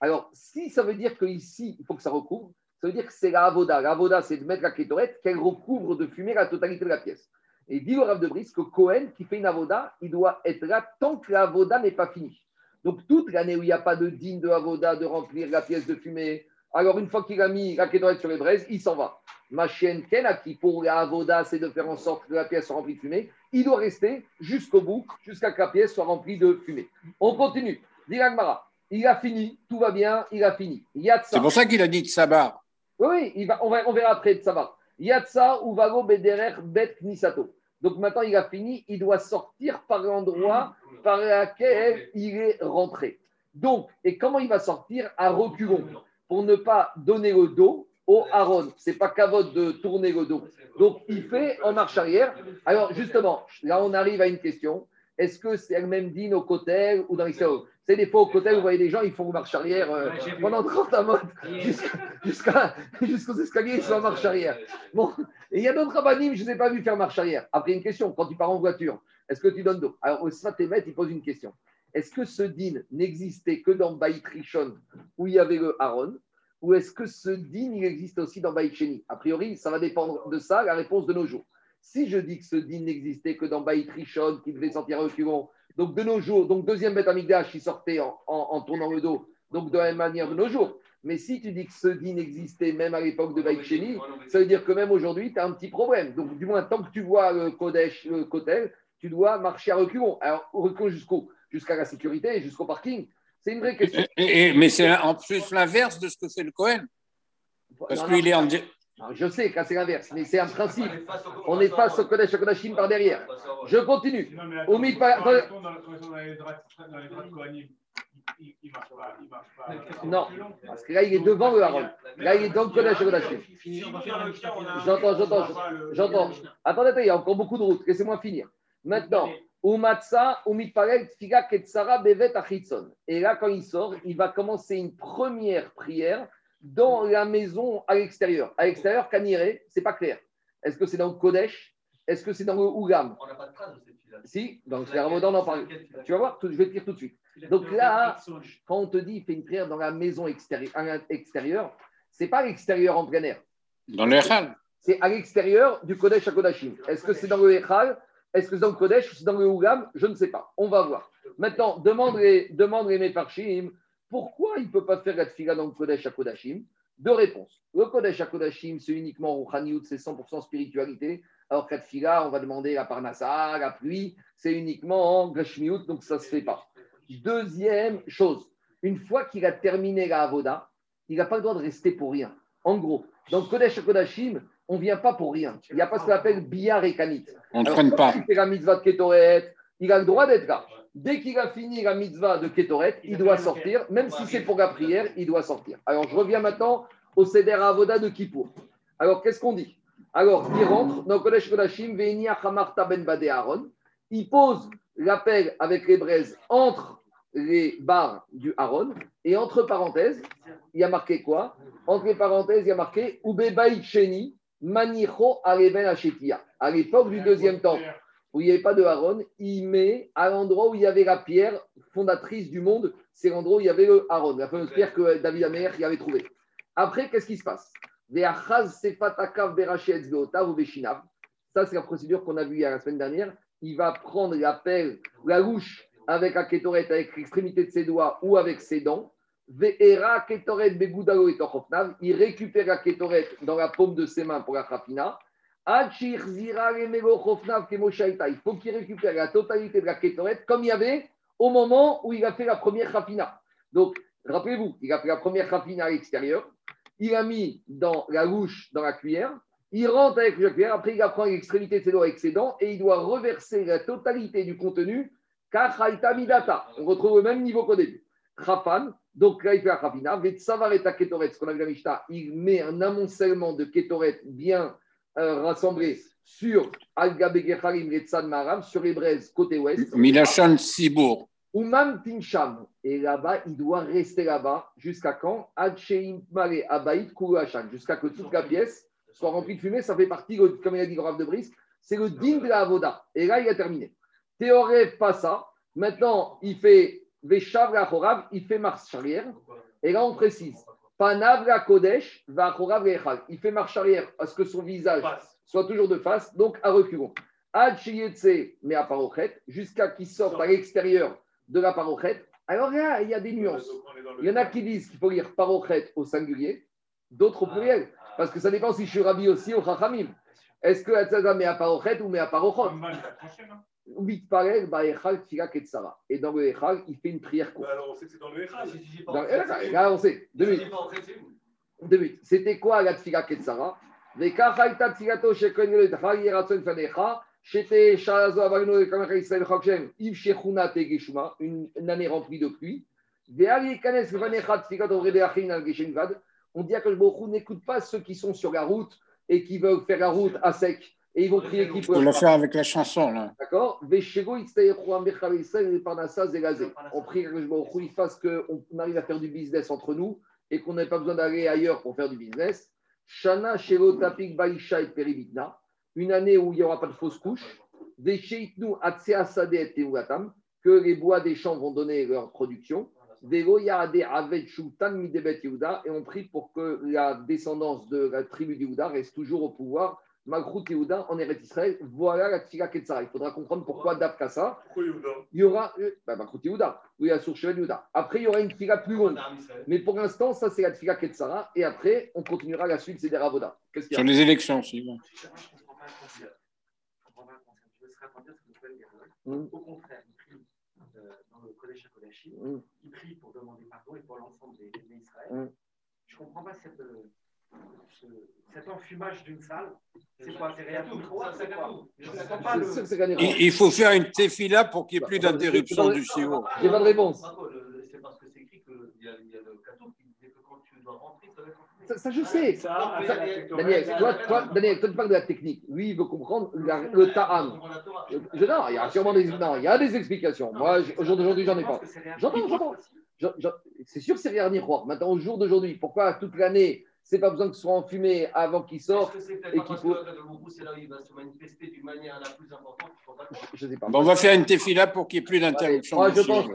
Alors, si ça veut dire qu'ici, il faut que ça recouvre, ça veut dire que c'est la avoda. La avoda, c'est de mettre la kétorette, qu'elle recouvre de fumée la totalité de la pièce. Et dit le Rav de Brice que Cohen, qui fait une avoda, il doit être là tant que la avoda n'est pas finie. Donc, toute l'année où il n'y a pas de digne de avoda de remplir la pièce de fumée, alors une fois qu'il a mis la kétorette sur les braises, il s'en va. Ma à qui pour la avoda, c'est de faire en sorte que la pièce soit remplie de fumée, il doit rester jusqu'au bout, jusqu'à que la pièce soit remplie de fumée. On continue. Dit il a fini, tout va bien, il a fini. C'est pour ça qu'il a dit de Sabah. Oui, on, verra après, ça va. Yatsa ou Vago Bederer Bet Knisato. Donc maintenant, il a fini, il doit sortir par l'endroit par lequel il est rentré. Donc, et comment il va sortir À reculons, pour ne pas donner le dos au Aaron. C'est pas cavote de tourner le dos. Donc, il fait en marche arrière. Alors, justement, là, on arrive à une question. Est-ce que c'est le même digne au côté ou dans l'extérieur C'est des fois au côté, vous voyez des gens, ils font marche arrière euh, pendant 30 à mode jusqu'à- jusqu'aux escaliers, ils sont en marche arrière. Bon, et il y a d'autres rabbinim, je ne les ai pas vu faire marche arrière. Après, une question, quand tu pars en voiture, est-ce que tu donnes dos Alors, au Sfatémet, il pose une question. Est-ce que ce din n'existait que dans Baït Rishon, où il y avait le Aaron, ou est-ce que ce din, il existe aussi dans Baït Sheni A priori, ça va dépendre de ça, la réponse de nos jours. Si je dis que ce din n'existait que dans Baït Rishon, qui devait sortir à reculons, donc de nos jours, donc deuxième bête amigdash, il sortait en, en- en tournant le dos, donc de la même manière de nos jours. Mais si tu dis que ce din existait même à l'époque de Baït Sheni, ça veut dire que même aujourd'hui, tu as un petit problème. Donc, du moins, tant que tu vois le Kodesh, le Kotel, tu dois marcher à reculons. Alors, reculons jusqu'au, jusqu'à la sécurité, jusqu'au parking. C'est une vraie question. Et- et- mais c'est en plus l'inverse de ce que fait le Cohen. Parce qu'il est en. Non, je sais que c'est l'inverse, mais c'est un principe. On n'est pas sur Kodesh Kodashim par derrière. Je continue. Non, mais Au milieu, attends, pas- quand attendez. on est dans- quand on est dans les draps dans les draps de Kohanim, il il marche pas. Il marche pas. Non, parce que là, il est devant le Aaron. Là, il est dans le Kodesh Kodashim. J'entends, j'entends, J'entends. Attendez, attendez, il y a encore beaucoup de routes. Laissez-moi finir. Maintenant, Umatsa, Umitparel, Tfiga, Ketsara, Bevet, Achitson. Et là, quand il sort, il va commencer une première prière dans la maison à l'extérieur. À l'extérieur, Kaniré, c'est pas clair. Est-ce que c'est dans le Kodesh? Est-ce que c'est dans le Ougam On n'a pas de trace de cette fille-là. Si, dans le Ramadan, on en parle. Tu vas voir, je vais te dire tout de suite. Donc là, quand on te dit il fait une prière dans la maison extérieure, à l'extérieur, c'est pas à l'extérieur en plein air. Dans le Echal. C'est à l'extérieur du Kodesh à Kodashim. Est-ce que c'est dans le Echal Est-ce que c'est dans le Kodesh ou c'est dans le Ougam Je ne sais pas. On va voir. Maintenant, demande les, demande les Mefarshim, pourquoi il ne peut pas faire la tfila dans le Kodesh à Kodashim? Deux réponses. Le Kodesh à Kodashim, c'est uniquement Rouhaniout, c'est 100% spiritualité. Alors que la tfila, on va demander la Parnassa, la pluie, c'est uniquement en Gashmiout, donc ça ne se fait pas. Deuxième chose, une fois qu'il a terminé la Avoda, il n'a pas le droit de rester pour rien. En gros, dans le Kodesh à Kodashim, on ne vient pas pour rien. Il n'y a pas ce qu'on appelle billard et kanit. On ne traîne pas. il fait la mitzvah de Ketoret, il a le droit d'être là. Dès qu'il a fini la mitzvah de Ketoret, il doit sortir. Même si c'est pour la prière, il doit sortir. Alors, je reviens maintenant au Seder Avoda de Kippour. Alors, qu'est-ce qu'on dit? Alors, il rentre dans Kodesh Kodashim, Veini Achamarta Ben Bade Aaron. Il pose l'appel avec les braises entre les barres du Aaron. Et entre parenthèses, il y a marqué quoi? Entre les parenthèses, il y a marqué Manicho Achetia. À l'époque du deuxième temple, où il n'y avait pas de Aaron, il met à l'endroit où il y avait la pierre fondatrice du monde, c'est l'endroit où il y avait le Aaron, la fameuse pierre que David Amer y avait trouvée. Après, qu'est-ce qui se passe? Ça, c'est la procédure qu'on a vue la semaine dernière. Il va prendre la pelle, la louche avec la kétorette, avec l'extrémité de ses doigts ou avec ses dents. Il récupère la kétorette dans la paume de ses mains pour la chafina. Il faut qu'il récupère la totalité de la kétorette comme il y avait au moment où il a fait la première chafina. Donc, rappelez-vous, il a fait la première chafina à l'extérieur. Il a mis dans la louche, dans la cuillère. Il rentre avec la cuillère. Après, il prend l'extrémité de ses doigts avec ses dents et il doit reverser la totalité du contenu. On retrouve le même niveau qu'au début. Chapan, donc là il fait la Chapina, Vetsavar ce qu'on a vu la Mishnah, il met un amoncellement de Ketoret bien euh, rassemblé sur Al-Gabegecharim Letzan Maram, sur les braises côté ouest. Milachan Sibour. Oumam Tincham. Et là-bas, il doit rester là-bas jusqu'à quand? Jusqu'à que toute la pièce soit remplie de fumée. Ça fait partie, comme il a dit Rav de Brisk, c'est le din de la Avoda. Et là, il a terminé. Théorève pas ça. Maintenant, il fait Veshav il fait marche arrière. Et là, on précise Panav la Kodesh va. Il fait marche arrière parce que son visage soit toujours de face, donc à reculons. Ad mais à Parochet, jusqu'à qu'il sorte à l'extérieur de la Parochet. Alors là, il y a des nuances. Il y en a qui disent qu'il faut lire Parochet au singulier, d'autres au pluriel. Parce que ça dépend si je suis rabbi aussi au Chachamim. Est-ce que Hatzaga met à Parochet ou met à Parochot Echal, Ketsara. Et dans le Echal, il fait une prière courte. Alors on sait que c'est dans le Echal. Dans- eh, Là, on sait. Deux minutes. Deux minutes. C'était quoi la Tfila Ketsara une une année remplie de pluie. On dit à Baruch n'écoute pas ceux qui sont sur la route et qui veulent faire la route à sec et ils vont prier qui On peuvent. l'a fait avec la chanson, là. D'accord. On prie que Baruch il fasse qu'on arrive à faire du business entre nous et qu'on n'ait pas besoin d'aller ailleurs pour faire du business. Shana Shelo Tapik Baisha et Peribitna. Une année où il n'y aura pas de fausse couche. Vesheitnu Atsea Sade et Teugatam. Que les bois des champs vont donner leur production. Vego Yahade Aved Shultan Midebet Yehuda. Et on prie pour que la descendance de la tribu d'Yehuda reste toujours au pouvoir. Malchut Yehuda en Eretz Israël. Voilà la Tfila Ketzara. Il faudra comprendre pourquoi. Pourquoi Yehuda Il y aura. euh, Bah, Malchut Yehuda. Oui, la source Shevet Yehuda. Après, il y aura une Tfila plus longue. Mais pour l'instant, ça, c'est la Tfila Ketzara. Et après, on continuera la suite, c'est des Ravoda. Qu'est-ce qu'il y Sur a les élections aussi. ouais. Je ne comprends pas le concept. Je comprends pas le concept. Je me serais attendu à ce que le Kohen Gadol, Mm. au contraire, il prie euh, dans le Kodesh HaKodashim, Mm. il prie pour demander pardon et pour l'ensemble des des Israël. Mm. Je ne comprends pas cette, euh, cet enfumage d'une salle. C'est quoi C'est rien tout. Il, il faut faire une tefila pour qu'il n'y ait plus d'interruption du siwo. J'ai pas de réponse. C'est parce que c'est écrit qu'il y, a- il a le cadeau qui disait que quand tu dois rentrer, ça va. Ça, ça, je sais. Ça, ça, Daniel, toi, toi, Daniel, toi, tu parles de la technique. Lui, il veut comprendre la- le ta'am. Je, non, il y a sûrement des, non, il y a des explications. Moi, je- au jour d'aujourd'hui, j'en ai pas. J'entends, j'entends. Je- je- c'est sûr que c'est rien Niroir. Maintenant, au jour d'aujourd'hui, pourquoi toute l'année, c'est pas besoin que ce soit enfumé avant qu'il Est-ce sorte que c'est et peut-être qu'il faut- que le Gourou, c'est là où il va se manifester d'une manière la plus importante qu'il faut pas le Je sais pas. Bon, on va faire une tefila pour qu'il n'y ait plus d'interruption je pense,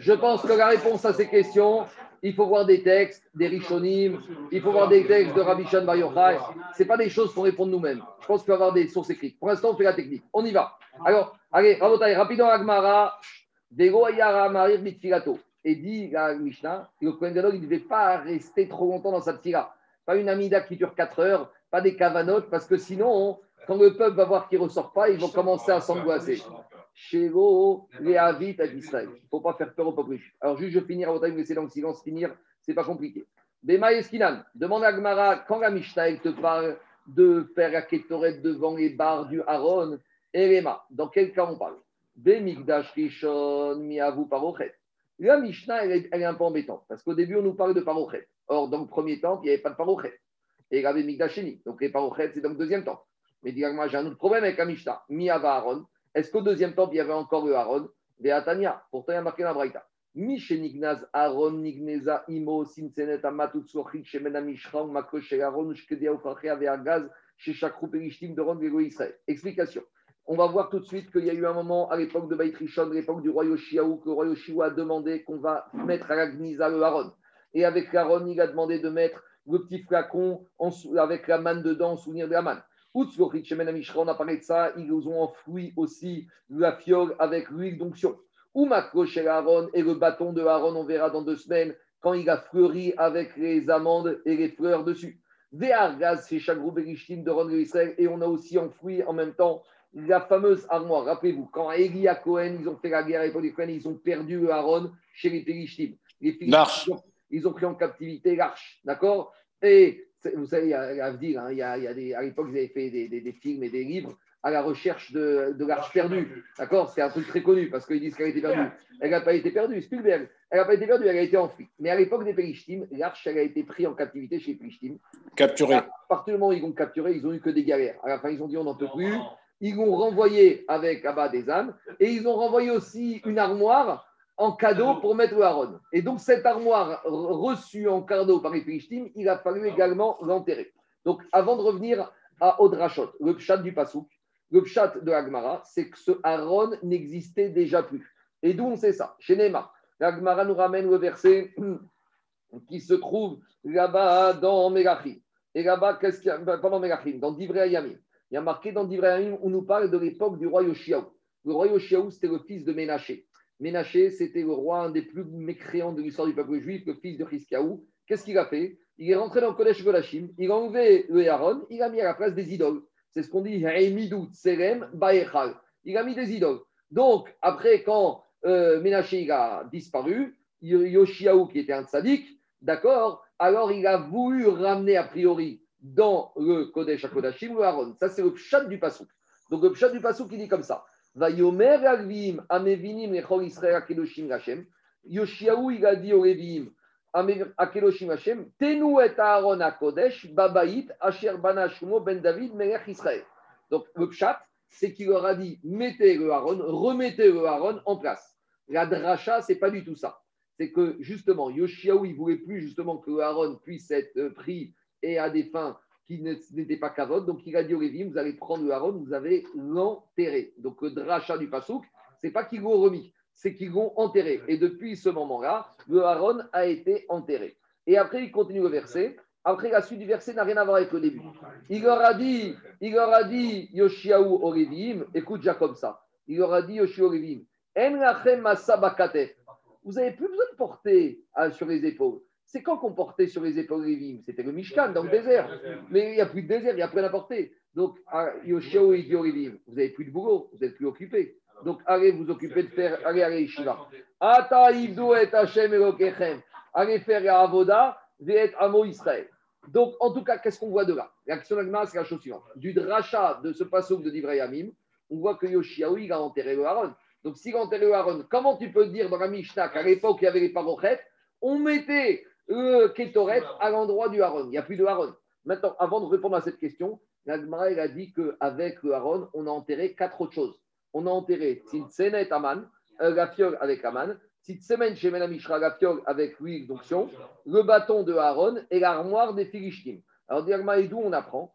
je que la réponse à ces questions, il faut voir des textes, des Rishonim, il faut voir des textes de Rabbi Shan Bar Yochai. Ce pas des choses pour répondre nous-mêmes. Je pense qu'il faut avoir des sources écrites. Pour l'instant, on fait la technique. On y va. Alors, allez, Rabotai, rapidement, Agmara, Dego Ayara Marir Mitfilato. Et dit la Mishnah, le Kohen Gadol, il ne devait pas rester trop longtemps dans sa tfila. Pas une amida qui dure 4 heures, pas des cavanotes, parce que sinon, quand le peuple va voir qu'il ne ressort pas, ils vont commencer à s'angoisser. Shego, Léavit, à Israël. Il ne faut pas faire peur au peuple. Alors, juste, je à votre avis, vous laissez dans le silence finir, c'est pas compliqué. Bema Eskinan, demande à Gmara, quand la Mishnah te parle de faire la kétoret devant les barres du Aaron, Erema, dans quel cas on parle? Bemigdash Rishon, Miavu Parochet. La Mishnah, elle est, un peu embêtante, parce qu'au début, on nous parle de Parochet. Or, dans le premier temps, il n'y avait pas de Parochet. Et il y avait Migdash Sheni. Donc, les Parochet, c'est dans le deuxième temps. Mais dis moi j'ai un autre problème avec la Mishnah. Miava Aaron. Est-ce qu'au deuxième temple, il y avait encore le Aaron? Veatania. Pourtant, il y a marqué la Braïta. Nignaz Aaron Nigneza Imo Simsenet Amatut Sochik Shemena Mishran Mako Shel Aaron Shkedia Ufachea Veagaz chez Chakrou Perishtim de Ron Israël. Explication. On va voir tout de suite qu'il y a eu un moment à l'époque de à l'époque du roi Yoshiaou, que le roi Yoshiaou a demandé qu'on va mettre à la Gniza le Aaron. Et avec l'Aaron, il a demandé de mettre le petit flacon avec la manne dedans, en souvenir de la manne. On a parlé de ça, ils ont enfoui aussi la fiole avec l'huile d'onction. Ou chez Aaron et le bâton de Aaron, on verra dans deux semaines, quand il a fleuri avec les amandes et les fleurs dessus. Ve'argaz, c'est Chagrou Berishtim de Ron Israël, et on a aussi enfoui en même temps la fameuse armoire. Rappelez-vous, quand Eli à Cohen, ils ont fait la guerre avec les Cohen, ils ont perdu le Aaron chez les Périshtim. Les ils ont- Ils ont pris en captivité l'arche, d'accord? Et vous savez, il y a à dire, hein, il y a, il y a des, à l'époque, ils avaient fait des, des- des films et des livres à la recherche de, de l'arche perdue. D'accord? C'est un truc très connu parce qu'ils disent qu'elle a été perdue. Elle n'a pas été perdue, Spielberg. Elle n'a pas été perdue, elle a été enfuie. Mais à l'époque des Pélishtim, l'arche, elle a été prise en captivité chez les Pélishtim. Capturé. À partir du moment où ils l'ont capturé, ils ont eu que des galères. À la fin, ils ont dit on n'en peut plus. Ils l'ont renvoyé avec Abba des ânes et ils ont renvoyé aussi une armoire en cadeau pour mettre le Haron. Et donc, cette armoire re- reçue en cadeau par les Philistines, il a fallu également l'enterrer. Donc, avant de revenir à Odrachot, le pshat du Pasouk, le pshat de Agmara, c'est que ce Aaron n'existait déjà plus. Et d'où on sait ça? Chez Neymar. L'Agmara nous ramène le verset qui se trouve là-bas dans Mélachim. Et là-bas, qu'est-ce qu'il y a? Ben, Pas dans Mélachim, dans Divrei Ayamim. Il y a marqué dans Divrei Ayamim, on nous parle de l'époque du roi Yoshiaou. Le roi Yoshiaou, c'était le fils de Ménaché. Ménaché, c'était le roi, un des plus mécréants de l'histoire du peuple juif, le fils de Hiskiaou. Qu'est-ce qu'il a fait? Il est rentré dans le Kodesh Godashim, il a enlevé le Aaron, il a mis à la place des idoles. C'est ce qu'on dit, Tselem Baechal. Il a mis des idoles. Donc, après, quand euh, Ménaché a disparu, Yoshiaou, qui était un tzaddik, d'accord, alors il a voulu ramener a priori dans le Kodesh HaKodashim le Aaron. Ça, c'est le pshat du Passouk. Donc, le pshat du Passouk, il dit comme ça. Vayomer Alvim, Amevinim, Lechol Israël, Akedoshim Hashem. Yoshiaou, il a dit au Lévim, Ame- Akedoshim Hashem, Tenu et Aaron HaKodesh, Babaït, Asher Bana Shlomo Ben David, Melech Israël. Donc, le pshat, c'est qu'il leur a dit, mettez le Aaron, remettez le Aaron en place. La dracha, c'est pas du tout ça. C'est que justement, Yoshiaou, il voulait plus justement que le Aaron puisse être euh, pris et à des fins qui n'étaient pas kavod. Donc, il a dit au Lévim, vous allez prendre le Aaron, vous allez l'enterrer. Donc, le dracha du Passouk, c'est pas qu'ils l'ont remis, c'est qu'ils l'ont enterré. Et depuis ce moment-là, le Aaron a été enterré. Et après, il continue le verset. Après, la suite du verset n'a rien à voir avec le début. Il leur a dit, il dit Yoshiaou au Lévim, écoute Jacob ça. Il leur a dit Yoshiaou au Lévim. Vous n'avez plus besoin de porter euh, sur les épaules. C'est quand qu'on portait sur les épaules Lévim C'était le Mishkan dans le désert. Mais il n'y a plus de désert, il n'y a plus rien à porter. Donc, à Yoshiaou et Lévim, vous n'avez plus de boulot, vous n'êtes plus occupé. Donc, allez vous occuper de faire, allez, allez, Yeshiva. Ata et Hashem Elokechem. Allez faire la Avoda, et Amo Israël. Donc, en tout cas, qu'est-ce qu'on voit de là? L'action d'Agma, c'est la chose suivante. Du dracha de ce passouk de Divrei Yamim, on voit que Yoshiaou, il a enterré le Aaron. Donc, s'il a enterré le Aaron, comment tu peux dire dans la Mishnah qu'à l'époque, il y avait les parochettes, on mettait le Ketoret à l'endroit du Aaron Il n'y a plus de Aaron. Maintenant, avant de répondre à cette question, l'Agma, il a dit qu'avec le Aaron, on a enterré quatre autres choses. On a enterré Tzintsenet Aman, euh, la fiole avec Aman, Tzitsemen Shemen Amishra, la fiole avec l'huile d'onction, le bâton de Aaron et l'armoire des Philistines. Alors, Diagma, et d'où on apprend?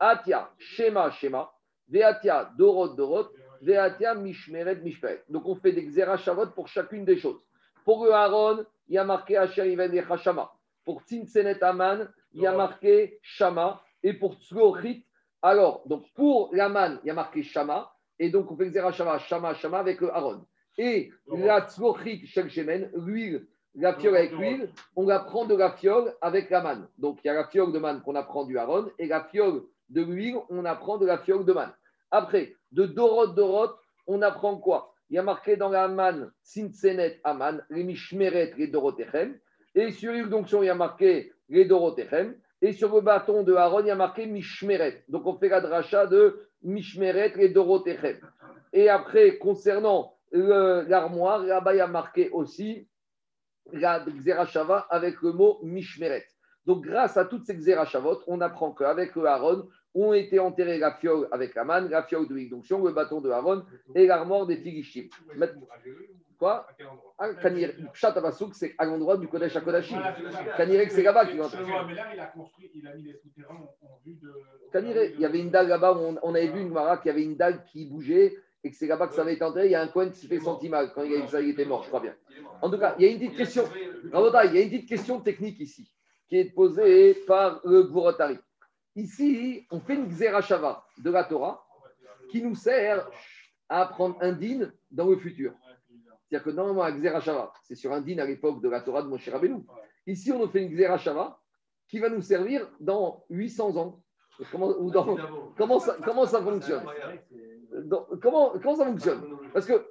Atia, Shema, Shema, Ve'atia, Dorot, Dorot, Ve'atia, Mishmeret, Mishmeret. Donc, on fait des Xerashavot pour chacune des choses. Pour le Aaron, il y a marqué Asher Iven Shama. Pour Tzintsenet Aman, il y a marqué Shama. Et pour Tzlochit, alors, donc pour l'Aman, il y a marqué Shama. Et donc, on fait Xerashava, Shama, Shama avec le Aaron. Et la Tzlochit, Shel Shemen, l'huile, la fiole avec l'huile, on la prend de la fiole avec la manne. Donc, il y a la fiole de manne qu'on apprend du Aaron et la fiole de l'huile, on apprend de la fiole de manne. Après, de Dorot, Dorot, on apprend quoi? Il y a marqué dans la manne, Sinsenet, Aman, les Mishmeret, les Dorotechem. Et sur l'huile d'onction, il y a marqué les Dorotechem. Et sur le bâton de Aaron, il y a marqué Mishmeret. Donc, on fait la dracha de Mishmeret, les Dorotechem. Et après, concernant l'armoire, là-bas, il y a marqué aussi la Xerashava avec le mot Mishmeret. Donc, grâce à toutes ces Xerashavot, on apprend qu'avec le Aaron, ont été enterrés la fiole avec la manne, la fiole de l'onction, le bâton de Aaron et l'armoire des Philistines. Quoi À quel endroit ah, Kanir- Pshat Avasouk, c'est à l'endroit du Kodesh c'est ça. Kanirek, c'est là-bas qu'il. Ouais, Mais là, il a construit, il a mis des souterrains en, vue de. Kanirek, il y avait une dalle là-bas, où on, on avait vu une mara qui avait une dalle qui bougeait et que c'est là-bas que ça avait été enterré. Il y a un coin qui s'est fait senti mal quand il a ça, il était mort, je crois bien. En tout cas, il y a une petite question. Il y a une petite question technique ici qui est posée par le Gvorotari. Ici, on fait une Xerashava de la Torah qui nous sert à apprendre un din dans le futur. C'est-à-dire que normalement, la Xerashava, c'est sur un din à l'époque de la Torah de Moshe Rabbeinu. Ici, on nous fait une Xerashava qui va nous servir dans 800 ans. Comment, ou dans- comment, ça, comment ça fonctionne? Dans- comment, comment ça fonctionne? Parce que,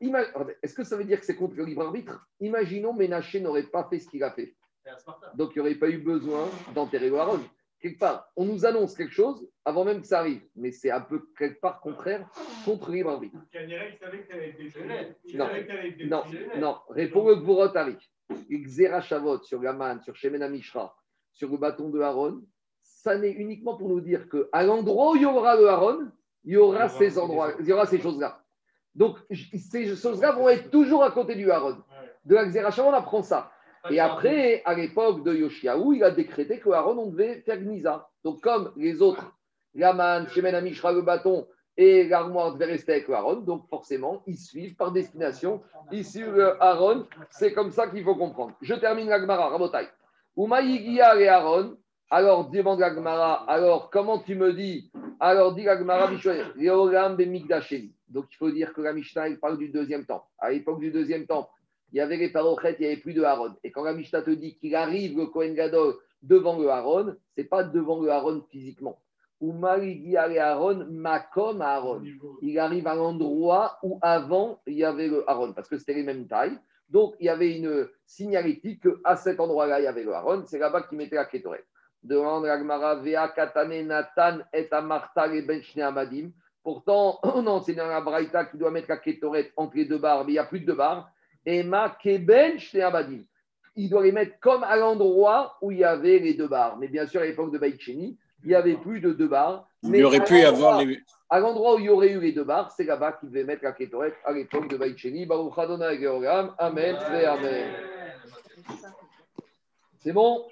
est-ce que ça veut dire que c'est contre le libre arbitre? Imaginons Ménaché n'aurait pas fait ce qu'il a fait. Donc, il n'y aurait pas eu besoin d'enterrer le Aaron. Quelque part, on nous annonce quelque chose avant même que ça arrive. Mais c'est un peu quelque part contraire contre libre arbitre. Savait que tu Non. savait que tu allais être Non, non. Réponds le Gvorot Ari. Xera Shavot sur Gaman, sur Shemena Mishra, sur le bâton de Aaron, ça n'est uniquement pour nous dire qu'à l'endroit où il y aura le Aaron, il y aura ces endroits, il y aura ces choses-là. Donc, ces choses-là vont être toujours à côté du Aaron. De la Xera Shavot, on apprend ça. Et après, à l'époque de Yoshiaou, il a décrété que Aaron, on devait faire Gnisa. Donc, comme les autres, Gaman, Shemena Mishra, le bâton et l'armoire devait rester avec Aaron, donc forcément, ils suivent par destination. Ici, le Aaron, c'est comme ça qu'il faut comprendre. Je termine la Gemara, Rabotai. Umayigia et Aaron, alors demande la Gemara, alors comment tu me dis? Alors dit la Gemara, Bemigdasheli. Donc il faut dire que la Mishnah, il parle du deuxième temple. À l'époque du deuxième temple, il y avait les parochettes, il n'y avait plus de Aaron. Et quand la Mishnah te dit qu'il arrive le Kohen Gadol devant le Aaron, ce n'est pas devant le Aaron physiquement. Et Aaron, Makom Aaron il arrive à l'endroit où avant il y avait le Aaron, parce que c'était les mêmes tailles. Donc il y avait une signalétique qu'à cet endroit-là, il y avait le Aaron. C'est là-bas qu'il mettait la Kétoret. Demande la Gemara, Vea Katane Nathan et Amarta les Ben Amadim. Pourtant, on enseigne dans la Braïta qui doit mettre la Kétoret entre les deux barres, mais il n'y a plus de deux barres. Et Ma Keben Amadim. Il doit les mettre comme à l'endroit où il y avait les deux barres. Mais bien sûr, à l'époque de Baïcheni, il n'y avait plus de deux barres. Il Mais y aurait à pu y avoir l'endroit- les. à l'endroit où il y aurait eu les deux barres, c'est là-bas qu'il devait mettre la kétoret à l'époque de Baïcheni. Baruch Adonai Georgam. Amen. Amen. C'est bon?